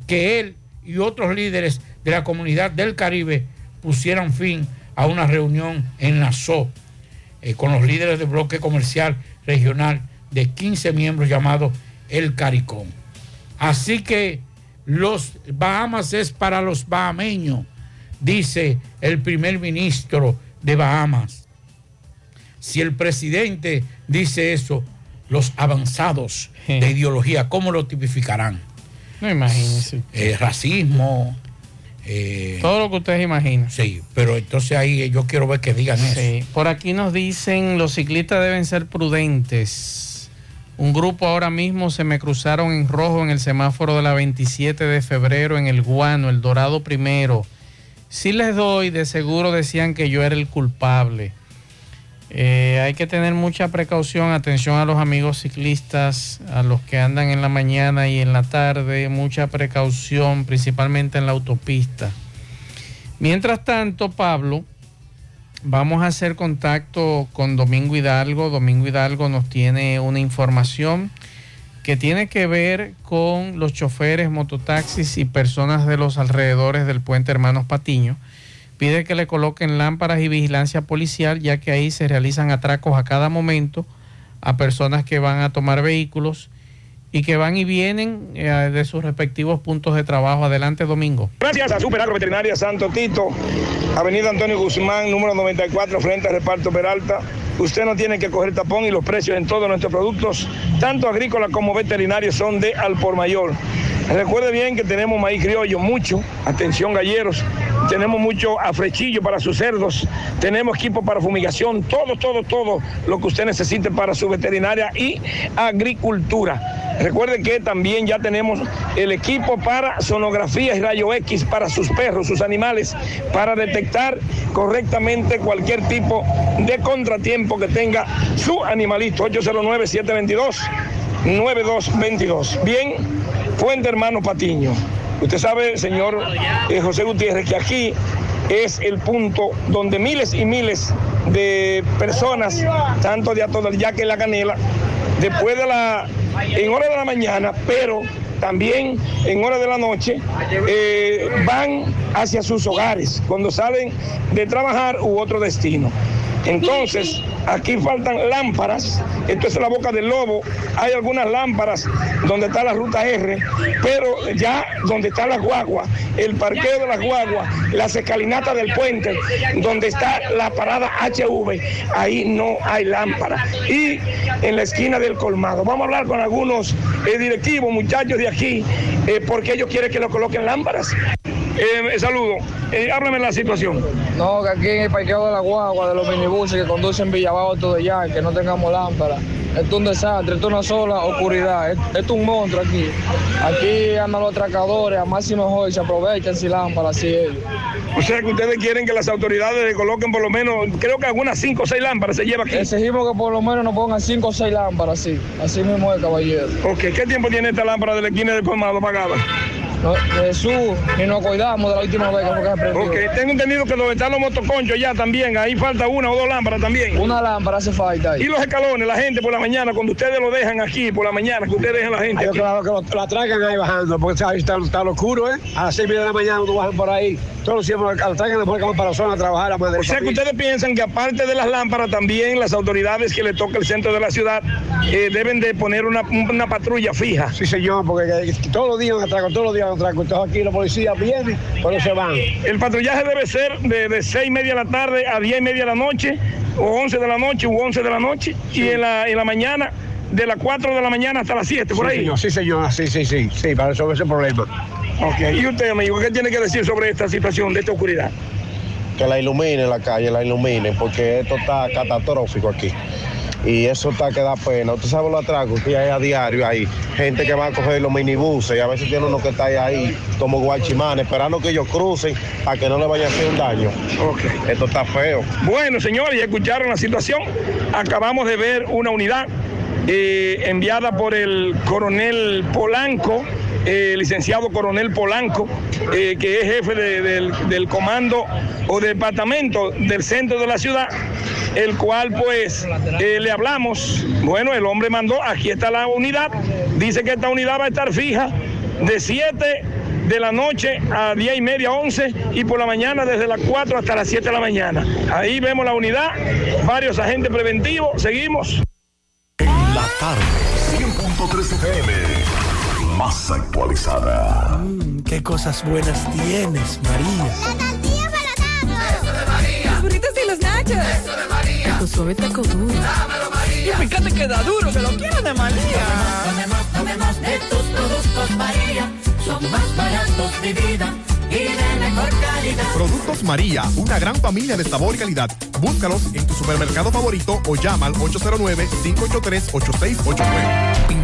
que él y otros líderes de la comunidad del Caribe pusieran fin a una reunión en la SO eh, con los líderes del bloque comercial regional de 15 miembros llamado El Caricón. Así que los Bahamas es para los bahameños, dice el primer ministro de Bahamas. Si el presidente dice eso, los avanzados de ideología, ¿cómo lo tipificarán? No imagínense. Eh, racismo. eh, Todo lo que ustedes imaginan. Sí, pero entonces ahí yo quiero ver que digan eso. Por aquí nos dicen los ciclistas deben ser prudentes. Un grupo ahora mismo se me cruzaron en rojo en el semáforo de la 27 de febrero en el Guano, el Dorado primero. Si les doy, de seguro decían que yo era el culpable. Eh, hay que tener mucha precaución, atención a los amigos ciclistas, a los que andan en la mañana y en la tarde, mucha precaución, principalmente en la autopista. Mientras tanto, Pablo, vamos a hacer contacto con Domingo Hidalgo. Domingo Hidalgo nos tiene una información que tiene que ver con los choferes, mototaxis y personas de los alrededores del puente Hermanos Patiño. Pide que le coloquen lámparas y vigilancia policial, ya que ahí se realizan atracos a cada momento a personas que van a tomar vehículos y que van y vienen eh, de sus respectivos puntos de trabajo. Adelante, Domingo. Gracias a Super Agroveterinaria Santo Tito, Avenida Antonio Guzmán, número 94, frente al reparto Peralta. Usted no tiene que coger tapón y los precios en todos nuestros productos, tanto agrícolas como veterinarios, son de al por mayor. Recuerde bien que tenemos maíz criollo, mucho, atención galleros, tenemos mucho afrechillo para sus cerdos, tenemos equipo para fumigación, todo, todo, todo lo que usted necesite para su veterinaria y agricultura. Recuerde que también ya tenemos el equipo para sonografía y rayo X para sus perros, sus animales, para detectar correctamente cualquier tipo de contratiempo que tenga su animalito. 809-722-9222. Bien, Fuente Hermano Patiño. Usted sabe, señor eh, José Gutiérrez, que aquí es el punto donde miles y miles de personas, tanto de Ato del Yaque y La Canela, después de la, en hora de la mañana, pero también en hora de la noche, eh, van hacia sus hogares cuando salen de trabajar u otro destino. Entonces, aquí faltan lámparas, esto es la boca del lobo, hay algunas lámparas donde está la ruta R, pero ya donde está la guagua, el parqueo de las guaguas, las escalinatas del puente, donde está la parada HV, ahí no hay lámpara. Y en la esquina del colmado. Vamos a hablar con algunos eh, directivos, muchachos de aquí, eh, porque ellos quieren que lo coloquen lámparas. Eh, saludo, eh, háblame la situación. No, que aquí en el parqueo de la guagua, de los minibuses que conducen Villabajo todo allá, que no tengamos lámpara. Esto es un desastre, esto es una sola oscuridad, esto es un monstruo aquí. Aquí andan los atracadores, a máximo hoy se aprovechan sin lámpara, así ellos. O sea que ustedes quieren que las autoridades le coloquen por lo menos, creo que algunas cinco o seis lámparas se lleva aquí. Exigimos que por lo menos nos pongan cinco o seis lámparas, así. Así mismo es, caballero. Ok, ¿qué tiempo tiene esta lámpara de la esquina del colmado apagada? No, Jesús, ni nos cuidamos de la última vez que prendió. Ok, tengo entendido que donde están los motoconchos ya también, ahí falta una o dos lámparas también. Una lámpara hace falta ahí. Y los escalones, la gente por la mañana, cuando ustedes lo dejan aquí, por la mañana, que ustedes dejan la gente. Ay, aquí. claro que lo, la traigan ahí bajando, porque ahí está, está lo oscuro, ¿eh? A las seis y media de la mañana uno bajan por ahí. Todos los siempre la traigan después que van para la zona a trabajar a madre. O sea que ustedes piensan que aparte de las lámparas, también las autoridades que le toca el centro de la ciudad eh, deben de poner una, una patrulla fija. Sí, señor, porque eh, todos los días atraco, todos los días Entonces aquí los policías vienen, pero se van. El patrullaje debe ser de, de 6 y media de la tarde a 10 y media de la noche, o 11 de la noche, u 11 de la noche, y en la, en la mañana, de las 4 de la mañana hasta las 7, por sí, ahí. Señor, sí, señor, sí, sí, sí, sí, para resolver ese problema. Ok, y usted, amigo, ¿qué tiene que decir sobre esta situación, de esta oscuridad? que la iluminen la calle, la iluminen, porque esto está catastrófico aquí. Y eso está que da pena. Usted sabe los atracos que hay a diario ahí. Gente que va a coger los minibuses y a veces tiene uno que está ahí como guachimanes, esperando que ellos crucen para que no le vaya a hacer un daño. Esto está feo. Bueno, señores, ya escucharon la situación. Acabamos de ver una unidad eh, enviada por el coronel Polanco, eh, licenciado coronel Polanco, eh, que es jefe de- del, del comando o departamento del centro de la ciudad, el cual pues eh, le hablamos. Bueno, el hombre mandó, aquí está la unidad, dice que esta unidad va a estar fija de 7 de la noche a 10 y media, 11 y por la mañana desde las 4 hasta las 7 de la mañana. Ahí vemos la unidad, varios agentes preventivos, seguimos. En la tarde, 100.3 FM, más actualizada. Qué cosas buenas tienes, María. La tortilla para Eso de María. Los burritos y los nachos. Eso de María. Tu suave taco duro. Dámelo, María. Y fíjate que da duro, que lo quiero de María. Tomemos, tomemos de tus productos, María. Son más baratos de vida y de mejor calidad. Productos María, una gran familia de sabor y calidad. Búscalos en tu supermercado favorito o llama al 809-583-8689.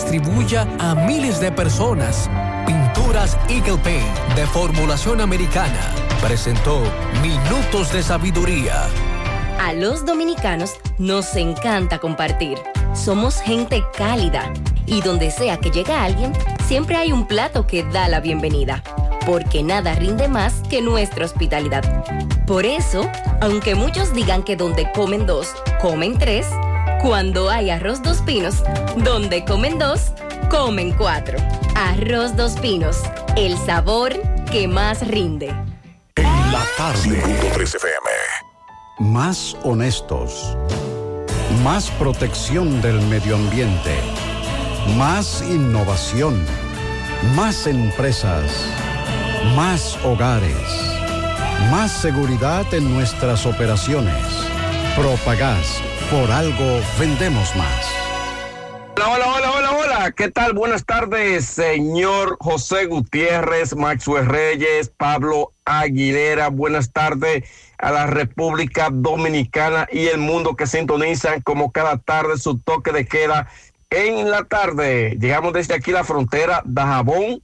distribuya a miles de personas. Pinturas Eagle Paint de formulación americana presentó Minutos de Sabiduría. A los dominicanos nos encanta compartir. Somos gente cálida y donde sea que llega alguien, siempre hay un plato que da la bienvenida. Porque nada rinde más que nuestra hospitalidad. Por eso, aunque muchos digan que donde comen dos, comen tres, cuando hay arroz dos pinos, donde comen dos, comen cuatro. Arroz dos pinos, el sabor que más rinde. En la tarde, 100.3 FM. Más honestos. Más protección del medio ambiente. Más innovación. Más empresas. Más hogares. Más seguridad en nuestras operaciones. Propagás. Por algo vendemos más. Hola, hola, hola, hola, hola. ¿Qué tal? Buenas tardes, señor José Gutiérrez, Maxwell Reyes, Pablo Aguilera. Buenas tardes a la República Dominicana y el mundo que sintonizan como cada tarde su toque de queda en la tarde. Llegamos desde aquí la frontera de Jabón.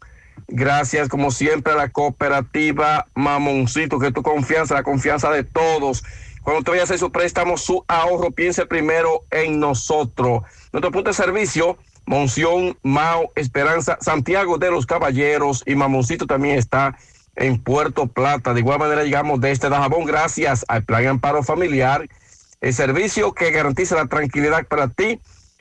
Gracias, como siempre, a la cooperativa Mamoncito, que tu confianza, la confianza de todos. Cuando te vaya a hacer su préstamo, su ahorro, piense primero en nosotros. Nuestro punto de servicio, Monción, Mao, Esperanza, Santiago de los Caballeros y Mamoncito también está en Puerto Plata. De igual manera llegamos desde Dajabón gracias al Plan Amparo Familiar, el servicio que garantiza la tranquilidad para ti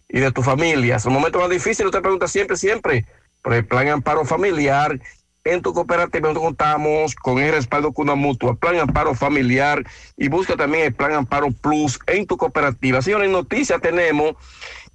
y de tu familia. Es un momento más difícil, usted pregunta siempre, siempre, por el Plan Amparo Familiar. En tu cooperativa nosotros contamos con el respaldo con una mutua, Plan Amparo Familiar y busca también el Plan Amparo Plus en tu cooperativa. Señores, noticias tenemos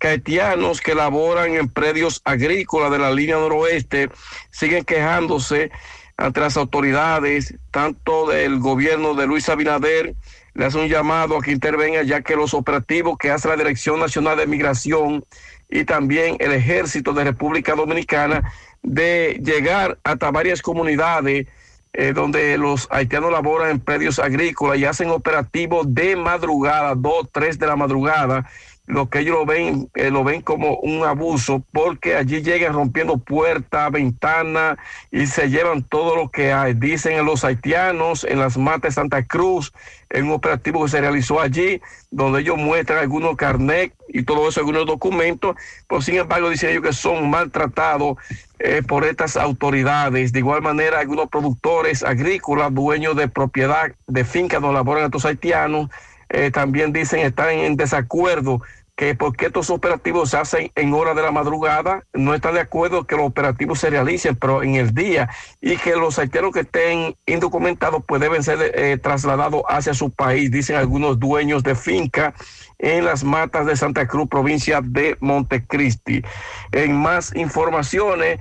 que haitianos que laboran en predios agrícolas de la línea noroeste siguen quejándose ante las autoridades, tanto del gobierno de Luis Abinader, le hace un llamado a que intervenga, ya que los operativos que hace la Dirección Nacional de Migración y también el Ejército de República Dominicana de llegar hasta varias comunidades eh, donde los haitianos laboran en predios agrícolas y hacen operativos de madrugada, dos, tres de la madrugada, lo que ellos lo ven, eh, lo ven como un abuso, porque allí llegan rompiendo puertas, ventanas y se llevan todo lo que hay. Dicen en los haitianos, en las matas Santa Cruz, en un operativo que se realizó allí, donde ellos muestran algunos carnet y todo eso, algunos documentos, pero sin embargo dicen ellos que son maltratados eh, por estas autoridades. De igual manera, algunos productores agrícolas, dueños de propiedad de fincas donde laboran estos haitianos, eh, también dicen están en desacuerdo que porque estos operativos se hacen en hora de la madrugada, no están de acuerdo que los operativos se realicen, pero en el día, y que los haitianos que estén indocumentados pues deben ser eh, trasladados hacia su país, dicen algunos dueños de finca en las matas de Santa Cruz, provincia de Montecristi. En más informaciones,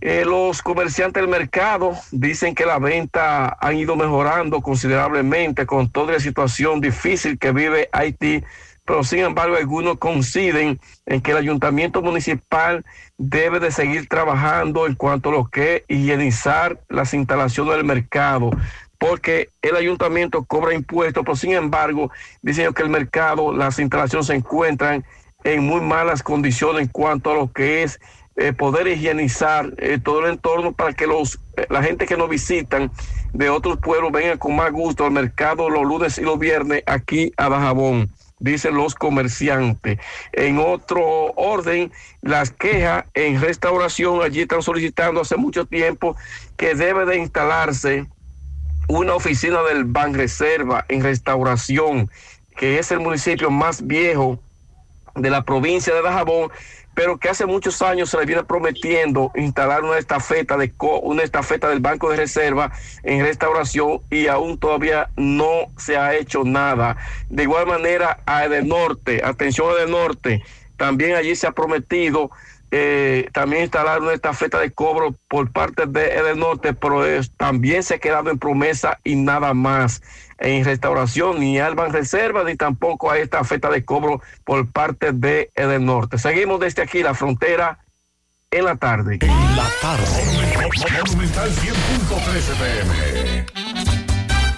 eh, los comerciantes del mercado dicen que la venta han ido mejorando considerablemente con toda la situación difícil que vive Haití pero sin embargo algunos coinciden en que el ayuntamiento municipal debe de seguir trabajando en cuanto a lo que es higienizar las instalaciones del mercado, porque el ayuntamiento cobra impuestos, pero sin embargo dicen que el mercado, las instalaciones se encuentran en muy malas condiciones en cuanto a lo que es eh, poder higienizar eh, todo el entorno para que los eh, la gente que nos visitan de otros pueblos vengan con más gusto al mercado los lunes y los viernes aquí a Dajabón dicen los comerciantes. En otro orden, las quejas en restauración, allí están solicitando hace mucho tiempo que debe de instalarse una oficina del Banreserva en restauración, que es el municipio más viejo de la provincia de Dajabón, pero que hace muchos años se le viene prometiendo instalar una estafeta de una estafeta del Banco de Reserva en restauración y aún todavía no se ha hecho nada. De igual manera a Edenorte, atención a Edenorte, también allí se ha prometido eh, también instalar una estafeta de cobro por parte de Edenorte, pero también se ha quedado en promesa y nada más en restauración, ni Alban Reserva, ni tampoco a esta feta de cobro por parte de Edenorte. Seguimos desde aquí, la frontera, en la tarde. En la tarde. Monumental 100.13 pm.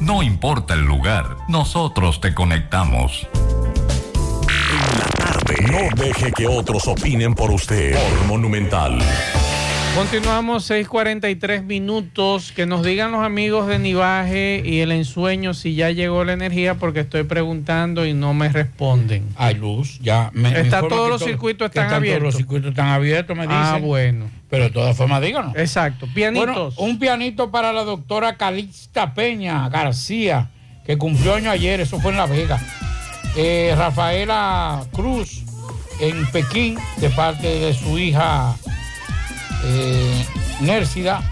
No importa el lugar, nosotros te conectamos. En la tarde. No deje que otros opinen por usted. Por Monumental. Continuamos 6:43 minutos. Que nos digan los amigos de Nivaje y el ensueño si ya llegó la energía, porque estoy preguntando y no me responden. Hay luz, ya. Me, Está todos los circuitos están, abiertos. Todos los circuitos están abiertos, me dicen. Ah, bueno. Pero de todas formas, díganos. Exacto. Pianitos. un pianito para la doctora Calixta Peña García, que cumplió año ayer, eso fue en La Vega. Eh, Rafaela Cruz en Pekín, de parte de su hija eh, Nércida,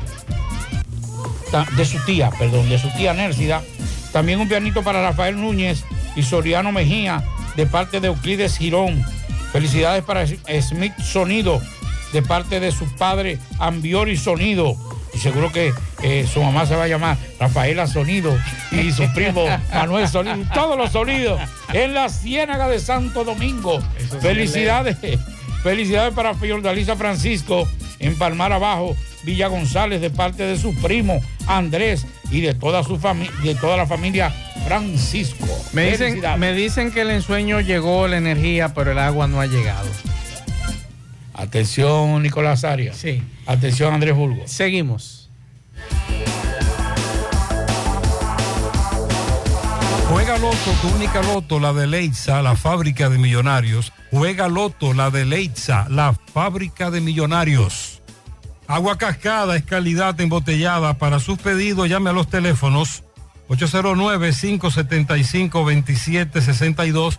de su tía, perdón, de su tía Nércida. También un pianito para Rafael Núñez y Soriano Mejía, de parte de Euclides Girón. Felicidades para Smith Sonido, de parte de su padre Ambiori Sonido. Y seguro que eh, su mamá se va a llamar Rafaela Sonido y su primo *laughs* Manuel Sonido. Todos los sonidos en la Ciénaga de Santo Domingo. Felicidades. Felicidades para Fiordalisa Francisco en Palmar Abajo, Villa González, de parte de su primo Andrés y de toda su familia, de toda la familia Francisco. Me dicen, me dicen que el ensueño llegó la energía, pero el agua no ha llegado. Atención, Nicolás Arias. Sí. Atención, Andrés Bulgo. Seguimos. Juega Loto, tu única Loto, la de Leitza, la fábrica de millonarios. Juega Loto, la de Leitza, la fábrica de millonarios. Agua Cascada es calidad embotellada. Para sus pedidos llame a los teléfonos 809-575-2762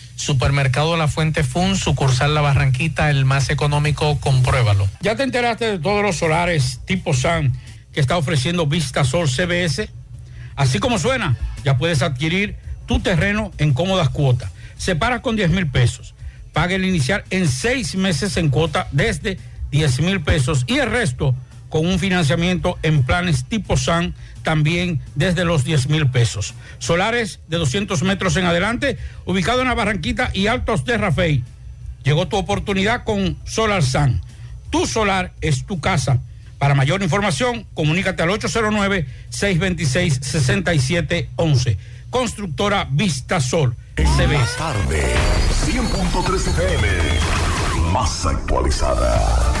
Supermercado La Fuente Fun, sucursal La Barranquita, el más económico, compruébalo. ¿Ya te enteraste de todos los solares tipo SAN que está ofreciendo Vista Sol CBS? Así como suena, ya puedes adquirir tu terreno en cómodas cuotas. Separas con 10 mil pesos paga el inicial en seis meses en cuota desde 10 mil pesos y el resto con un financiamiento en planes tipo SAN también desde los 10 mil pesos. Solares de 200 metros en adelante, ubicado en la Barranquita y Altos de Rafey. Llegó tu oportunidad con Solar SAN. Tu solar es tu casa. Para mayor información, comunícate al 809-626-6711. Constructora Vista Sol. Tarde, 100.3 FM, más actualizada.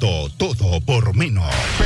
Todo por menos.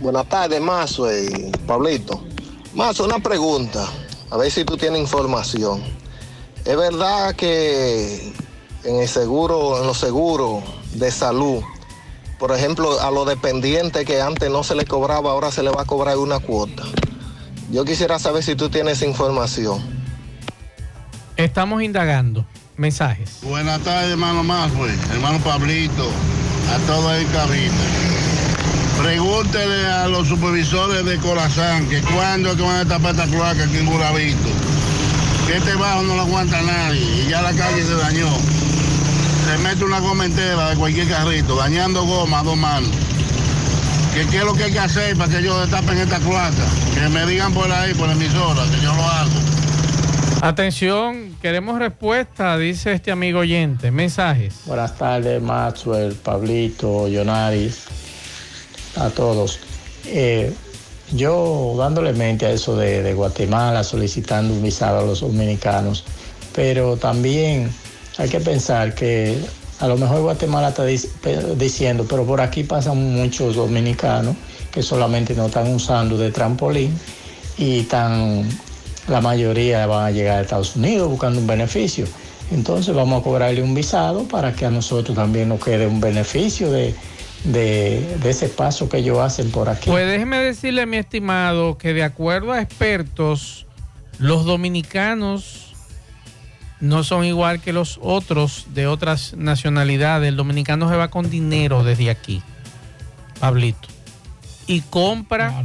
Buenas tardes, Mazo y Pablito. Mazo, una pregunta. A ver si tú tienes información. ¿Es verdad que en el seguro, en los seguros de salud, por ejemplo, a los dependientes que antes no se le cobraba, ahora se le va a cobrar una cuota? Yo quisiera saber si tú tienes esa información. Estamos indagando. Mensajes. Buenas tardes, hermano Maswell, hermano Pablito, a todos en cabina. Pregúntele a los supervisores de Corazán que cuándo es que van a tapar esta cloaca aquí en Guravito. Que este bajo no lo aguanta nadie y ya la calle se dañó. Se mete una goma entera de cualquier carrito, dañando goma a dos manos. ¿Qué, ¿Qué es lo que hay que hacer para que ellos destapen esta cloaca? Que me digan por ahí, por la emisora, que yo lo hago. Atención, queremos respuesta, dice este amigo oyente. Mensajes. Buenas tardes, Maxwell, Pablito, Yonaris, a todos. Eh, yo dándole mente a eso de, Guatemala, solicitando un visado a los dominicanos, pero también hay que pensar que a lo mejor Guatemala está diciendo, pero por aquí pasan muchos dominicanos que solamente no están usando de trampolín y están, la mayoría van a llegar a Estados Unidos buscando un beneficio. Entonces vamos a cobrarle un visado para que a nosotros también nos quede un beneficio de, de- de ese paso que ellos hacen por aquí. Pues déjeme decirle, mi estimado, que de acuerdo a expertos, los dominicanos no son igual que los otros de otras nacionalidades. El dominicano se va con dinero desde aquí, Pablito, y compra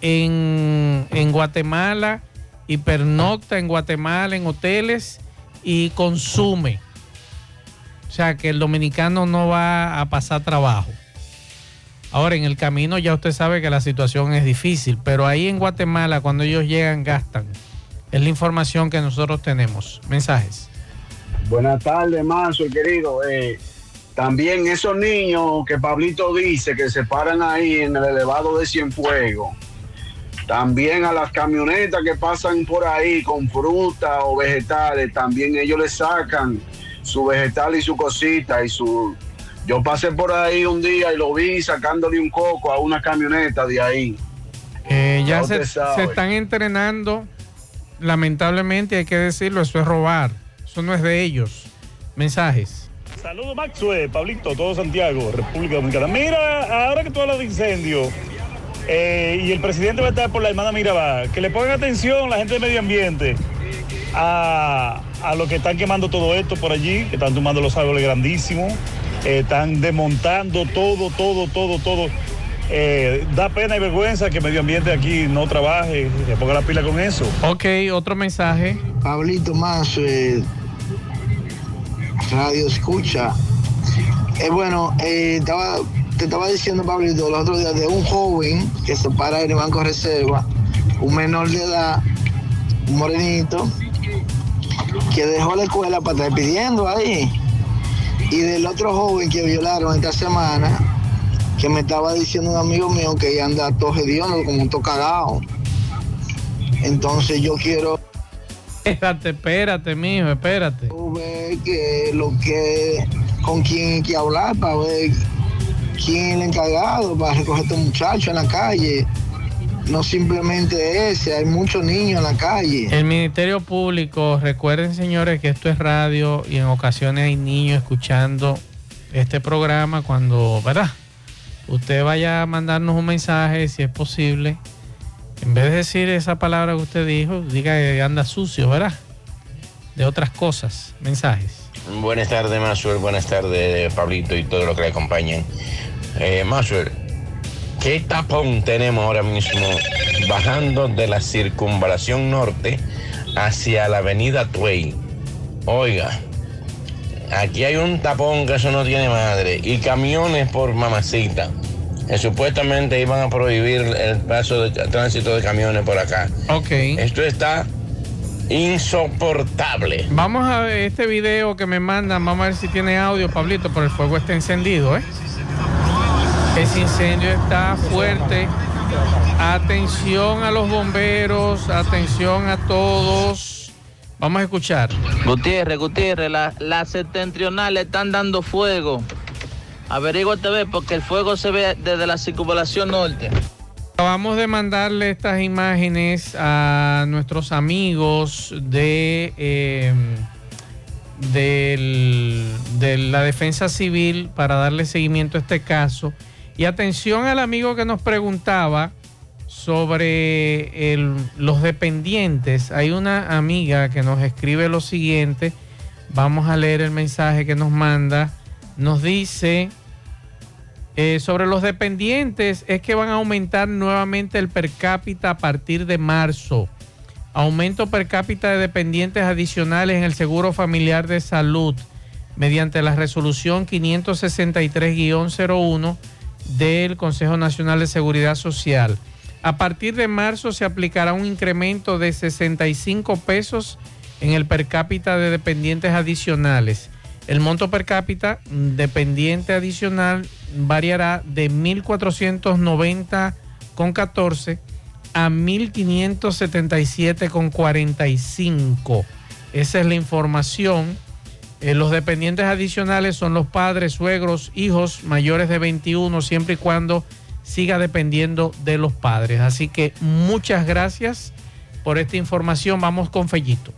en, en Guatemala y pernocta en Guatemala en hoteles y consume. Sea que el dominicano no va a pasar trabajo. Ahora en el camino ya usted sabe que la situación es difícil, pero ahí en Guatemala cuando ellos llegan gastan. Es la información que nosotros tenemos. Mensajes. Buenas tardes, Manso, querido. Eh, también esos niños que Pablito dice que se paran ahí en el elevado de Cienfuegos. También a las camionetas que pasan por ahí con fruta o vegetales, también ellos le sacan su vegetal y su cosita y su... Yo pasé por ahí un día y lo vi sacándole un coco a una camioneta de ahí. Eh, ya se, están entrenando. Lamentablemente hay que decirlo, eso es robar. Eso no es de ellos. Mensajes. Saludos Maxwell, Pablito, todo Santiago, República Dominicana. Mira, ahora que tú hablas de incendio eh, y el presidente va a estar por la hermana Mirabal, que le pongan atención la gente de medio ambiente a, a lo que están quemando todo esto por allí, que están tumbando los árboles grandísimos, eh, están desmontando todo, todo, todo, todo. Eh, da pena y vergüenza que medio ambiente aquí no trabaje, se ponga la pila con eso. Ok, otro mensaje. Pablito más eh, radio escucha. Eh, bueno, eh, estaba, te estaba diciendo, Pablito, los otros días de un joven que se para en el Banco Reserva, un menor de edad, un morenito, que dejó la escuela para estar pidiendo ahí. Y del otro joven que violaron esta semana, que me estaba diciendo un amigo mío que anda todo hediondo, como todo cagado. Entonces yo quiero Espérate, espérate, mijo, espérate. ver que lo que con quién hay que hablar para ver quién es el encargado para recoger a estos muchachos en la calle. No simplemente ese, hay muchos niños en la calle. El Ministerio Público, recuerden señores que esto es radio y en ocasiones hay niños escuchando este programa cuando, ¿verdad? Usted vaya a mandarnos un mensaje si es posible. En vez de decir esa palabra que usted dijo, diga que anda sucio, ¿verdad? De otras cosas, mensajes. Buenas tardes, Maxwell. Buenas tardes, Pablito y todo lo que le acompañan. Eh, Maxwell, ¿qué tapón tenemos ahora mismo bajando de la circunvalación norte hacia la avenida Tuey? Oiga, aquí hay un tapón que eso no tiene madre y camiones por mamacita. que supuestamente iban a prohibir el paso de tránsito de camiones por acá. Ok. Esto está insoportable. Vamos a ver este video que me mandan, vamos a ver si tiene audio, Pablito, pero el fuego está encendido, ¿eh? Ese incendio está fuerte. Atención a los bomberos, atención a todos. Vamos a escuchar. Gutiérrez, Gutiérrez, la- las septentrionales están dando fuego. Averíguate ve porque el fuego se ve desde la circunvalación norte. Acabamos de mandarle estas imágenes a nuestros amigos de, eh, del- de la defensa civil para darle seguimiento a este caso. Y atención al amigo que nos preguntaba sobre los dependientes. Hay una amiga que nos escribe lo siguiente. Vamos a leer el mensaje que nos manda. Nos dice... Eh, sobre los dependientes es que van a aumentar nuevamente el per cápita a partir de marzo. Aumento per cápita de dependientes adicionales en el Seguro Familiar de Salud mediante la resolución 563-01 del Consejo Nacional de Seguridad Social. A partir de marzo se aplicará un incremento de 65 pesos en el per cápita de dependientes adicionales. El monto per cápita dependiente adicional variará de 1.490,14 a 1.577,45. Esa es la información. Eh, los dependientes adicionales son los padres, suegros, hijos mayores de 21, siempre y cuando siga dependiendo de los padres. Así que muchas gracias por esta información. Vamos con Fellito.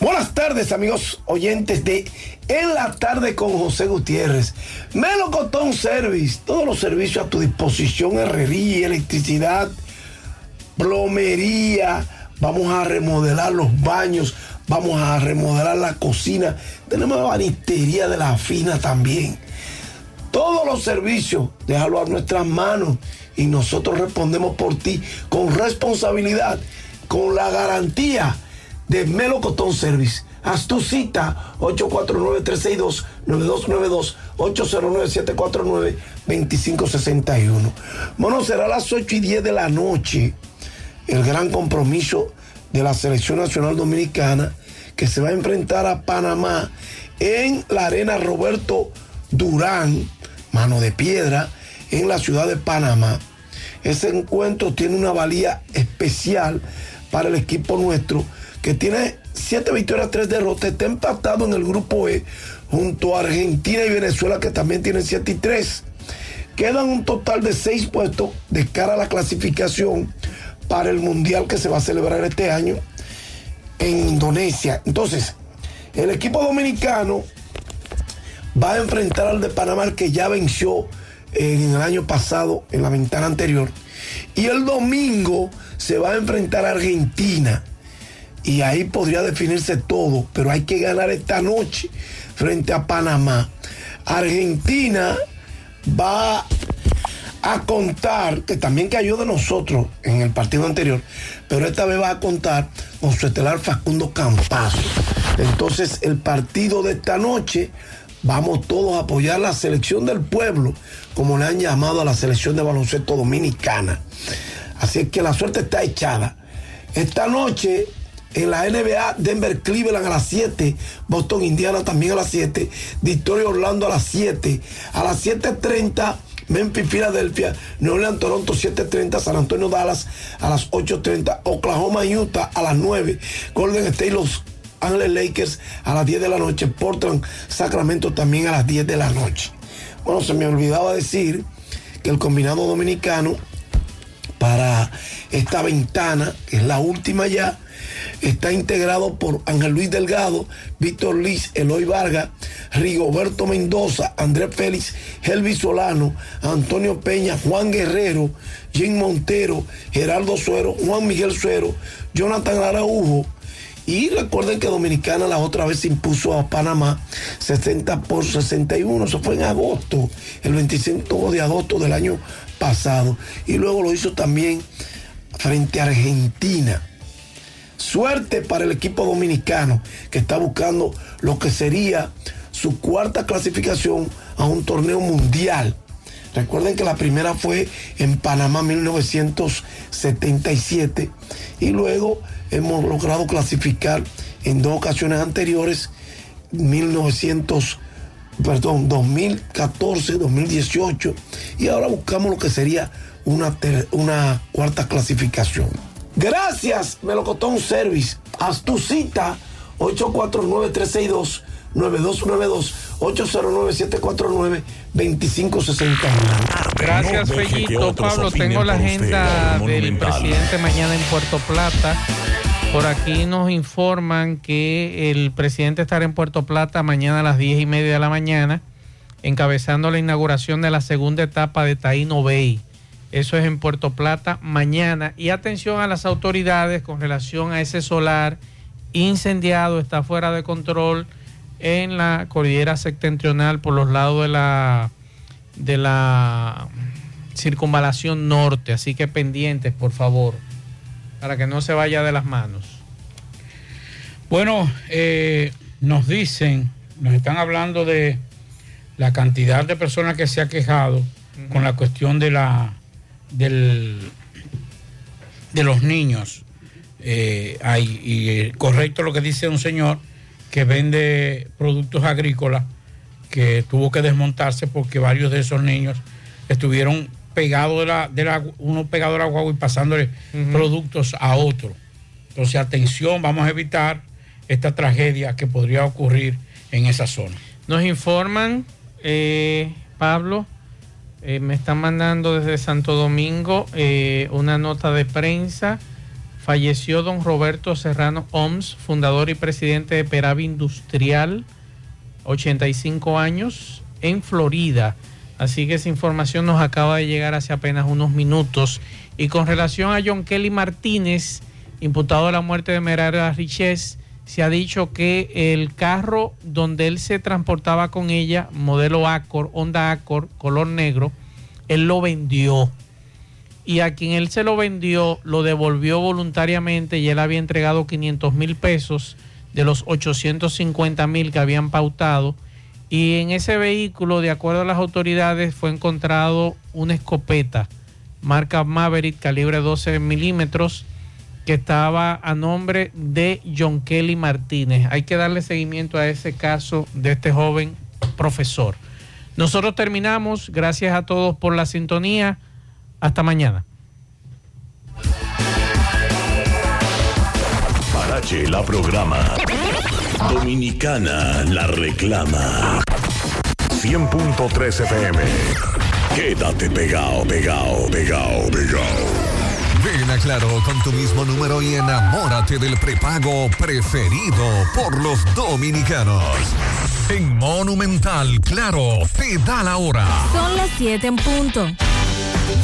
Buenas tardes, amigos oyentes de En la tarde con José Gutiérrez. Melocotón Service, todos los servicios a tu disposición, herrería, electricidad, plomería. Vamos a remodelar los baños, vamos a remodelar la cocina. Tenemos la banistería de la fina también. Todos los servicios, déjalo a nuestras manos y nosotros respondemos por ti con responsabilidad. con la garantía de Melocotón Service. Haz tu cita 849-362-9292, 809-749-2561. Bueno, será a las 8 y 10 de la noche el gran compromiso de la Selección Nacional Dominicana que se va a enfrentar a Panamá en la arena Roberto Durán, mano de piedra, en la ciudad de Panamá. Ese encuentro tiene una valía especial para el equipo nuestro, que tiene siete victorias, tres derrotas, está empatado en el grupo E junto a Argentina y Venezuela, que también tienen 7 y 3. Quedan un total de seis puestos de cara a la clasificación para el Mundial que se va a celebrar este año en Indonesia. Entonces, el equipo dominicano va a enfrentar al de Panamá, que ya venció en el año pasado, en la ventana anterior. Y el domingo se va a enfrentar a Argentina. Y ahí podría definirse todo, pero hay que ganar esta noche frente a Panamá. Argentina va a contar, que también cayó de nosotros en el partido anterior, pero esta vez va a contar con su estelar Facundo Campazo. Entonces, el partido de esta noche, vamos todos a apoyar la selección del pueblo, como le han llamado a la selección de baloncesto dominicana. Así es que la suerte está echada. Esta noche en la NBA, Denver Cleveland a las 7, Boston Indiana también a las 7, Detroit Orlando a las 7, a las 7.30 Memphis Filadelfia, New Orleans Toronto 7.30, San Antonio Dallas a las 8.30, Oklahoma Utah a las 9, Golden State Los Ángeles Lakers a las 10 de la noche, Portland Sacramento también a las 10 de la noche. Bueno, se me olvidaba decir que el combinado dominicano para esta ventana, que es la última ya, está integrado por Ángel Luis Delgado, Víctor Liz, Eloy Vargas, Rigoberto Mendoza, Andrés Félix, Helvi Solano, Antonio Peña, Juan Guerrero, Jim Montero, Gerardo Suero, Juan Miguel Suero, Jonathan Araujo. Y recuerden que Dominicana la otra vez impuso a Panamá 60 por 61. Eso fue en agosto, el 25 de agosto del año pasado. Y luego lo hizo también frente a Argentina. Suerte para el equipo dominicano que está buscando lo que sería su cuarta clasificación a un torneo mundial. Recuerden que la primera fue en Panamá 1977 y luego hemos logrado clasificar en dos ocasiones anteriores 1900 perdón, 2014, 2018 y ahora buscamos lo que sería una, una cuarta clasificación. Gracias, Melocotón Service. Haz tu cita 849-362-9292, 809-749-2561. Gracias, Fellito. Pablo, tengo la agenda del presidente mañana en Puerto Plata. Por aquí nos informan que el presidente estará en Puerto Plata mañana a las 10 y media de la mañana, encabezando la inauguración de la segunda etapa de Taíno Bay. Eso es en Puerto Plata mañana. Y atención a las autoridades con relación a ese solar incendiado, está fuera de control en la cordillera septentrional por los lados de la, de la circunvalación norte. Así que pendientes, por favor, para que no se vaya de las manos. Bueno, eh, nos dicen, nos están hablando de la cantidad de personas que se ha quejado con la cuestión de la del, de los niños. Eh, hay, y correcto lo que dice un señor que vende productos agrícolas que tuvo que desmontarse porque varios de esos niños estuvieron pegados de la, de la uno pegado a la guagua y pasándole productos a otro. Entonces, atención, vamos a evitar esta tragedia que podría ocurrir en esa zona. Nos informan, eh, Pablo, eh, me están mandando desde Santo Domingo eh, una nota de prensa. Falleció don Roberto Serrano Oms, fundador y presidente de Peravi Industrial, 85 años, en Florida. Así que esa información nos acaba de llegar hace apenas unos minutos. Y con relación a John Kelly Martínez, imputado de la muerte de Merara Riches, se ha dicho que el carro donde él se transportaba con ella, modelo Accord, Honda Accord, color negro, él lo vendió. y a quien él se lo vendió lo devolvió voluntariamente y él había entregado 500 mil pesos de los 850 mil que habían pautado. Y en ese vehículo, de acuerdo a las autoridades, fue encontrado una escopeta marca Maverick calibre 12 milímetros que estaba a nombre de John Kelly Martínez. Hay que darle seguimiento a ese caso de este joven profesor. Nosotros terminamos. Gracias a todos por la sintonía. Hasta mañana. Parache la programa. Dominicana la reclama. 100.3 FM. Quédate pegado, pegado, pegado, pegado. Ven a Claro con tu mismo número y enamórate del prepago preferido por los dominicanos. En Monumental, Claro, te da la hora. Son las 7 en punto.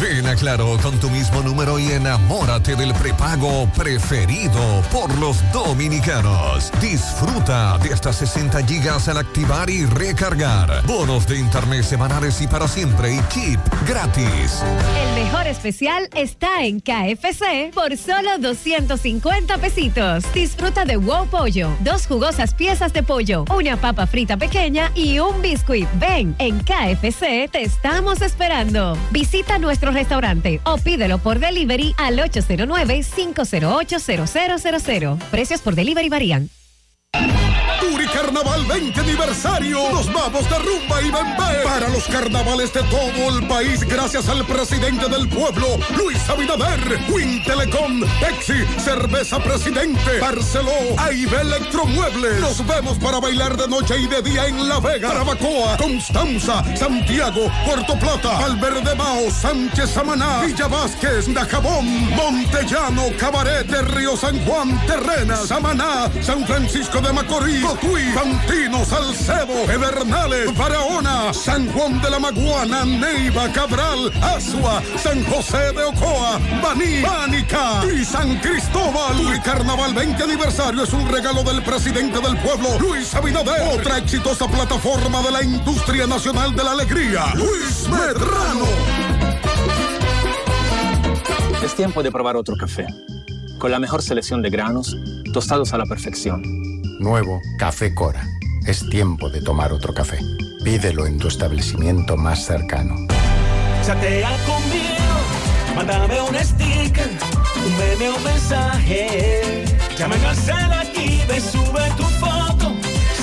Ven a Claro con tu mismo número y enamórate del prepago preferido por los dominicanos. Disfruta de hasta 60 gigas al activar y recargar. Bonos de internet semanales y para siempre y chip gratis. El mejor especial está en KFC por solo 250 pesitos. Disfruta de wow pollo, dos jugosas piezas de pollo, una papa frita pequeña y un biscuit. Ven, en KFC te estamos esperando. Visita nuestro restaurante o pídelo por delivery al 809-508-0000. Precios por delivery varían. Turi Carnaval 20 aniversario. Nos vamos de rumba y bembé para los carnavales de todo el país gracias al presidente del pueblo, Luis Abinader, Win Telecom, Pepsi, Cerveza Presidente, Barceló, AIB Electromuebles. Nos vemos para bailar de noche y de día en La Vega, Carabacoa, Constanza, Santiago, Puerto Plata, Valverde Sánchez Samaná, Villa Vázquez, Dajabón, Montellano, Cabaret de Río San Juan, Terrenas, Samaná, San Francisco de Macorís, Cotuí, Fantino, Salcedo, Pedernales, Barahona, San Juan de la Maguana, Neiva, Cabral, Asua, San José de Ocoa, Baní, Bánica y San Cristóbal. Y Carnaval 20 aniversario es un regalo del presidente del pueblo, Luis Abinader. Otra exitosa plataforma de la industria nacional de la alegría, Luis Medrano. Es tiempo de probar otro café. Con la mejor selección de granos, tostados a la perfección. Nuevo Café Cora. Es tiempo de tomar otro café. Pídelo en tu establecimiento más cercano. Chatea conmigo, mándame un sticker, un meme o mensaje. Al cel aquí, ve, sube tu foto.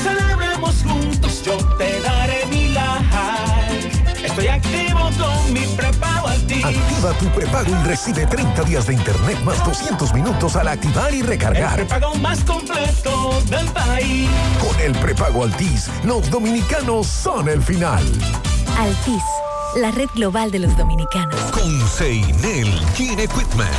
Celebremos juntos, yo te daré mi like. Estoy activo con mi prepago Altis. Activa tu prepago y recibe 30 días de internet más 200 minutos al activar y El recargar. prepago más completo del país. Con el prepago Altis, los dominicanos son el final. Altis, la red global de los dominicanos. Con Seinel Gene Equipment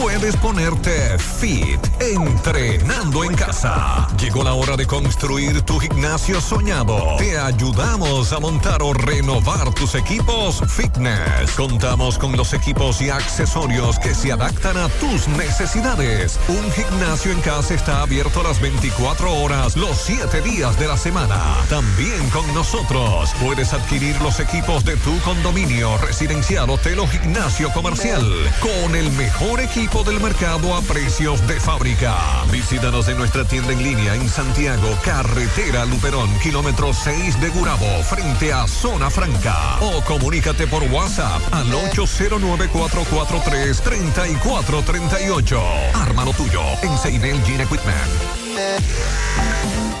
puedes ponerte fit entrenando en casa. Llegó la hora de construir tu gimnasio soñado. Te ayudamos a montar o renovar tus equipos fitness. Contamos con los equipos y accesorios que se adaptan a tus necesidades. Un gimnasio en casa está abierto las 24 horas, los 7 días de la semana. También con nosotros puedes adquirir los equipos de tu condominio, residencial, hotel o gimnasio comercial con el mejor equipo del mercado a precios de fábrica. Visítanos en nuestra tienda en línea en Santiago, carretera Luperón, kilómetro 6 de Gurabo, frente a Zona Franca. O comunícate por WhatsApp al 809-443-3438. Ármalo tuyo en Seinel Gene Equipment.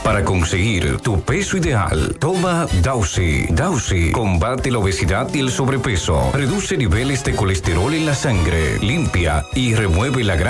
Para conseguir tu peso ideal, toma Dausi. Dausi combate la obesidad y el sobrepeso, reduce niveles de colesterol en la sangre, limpia y remueve la grasa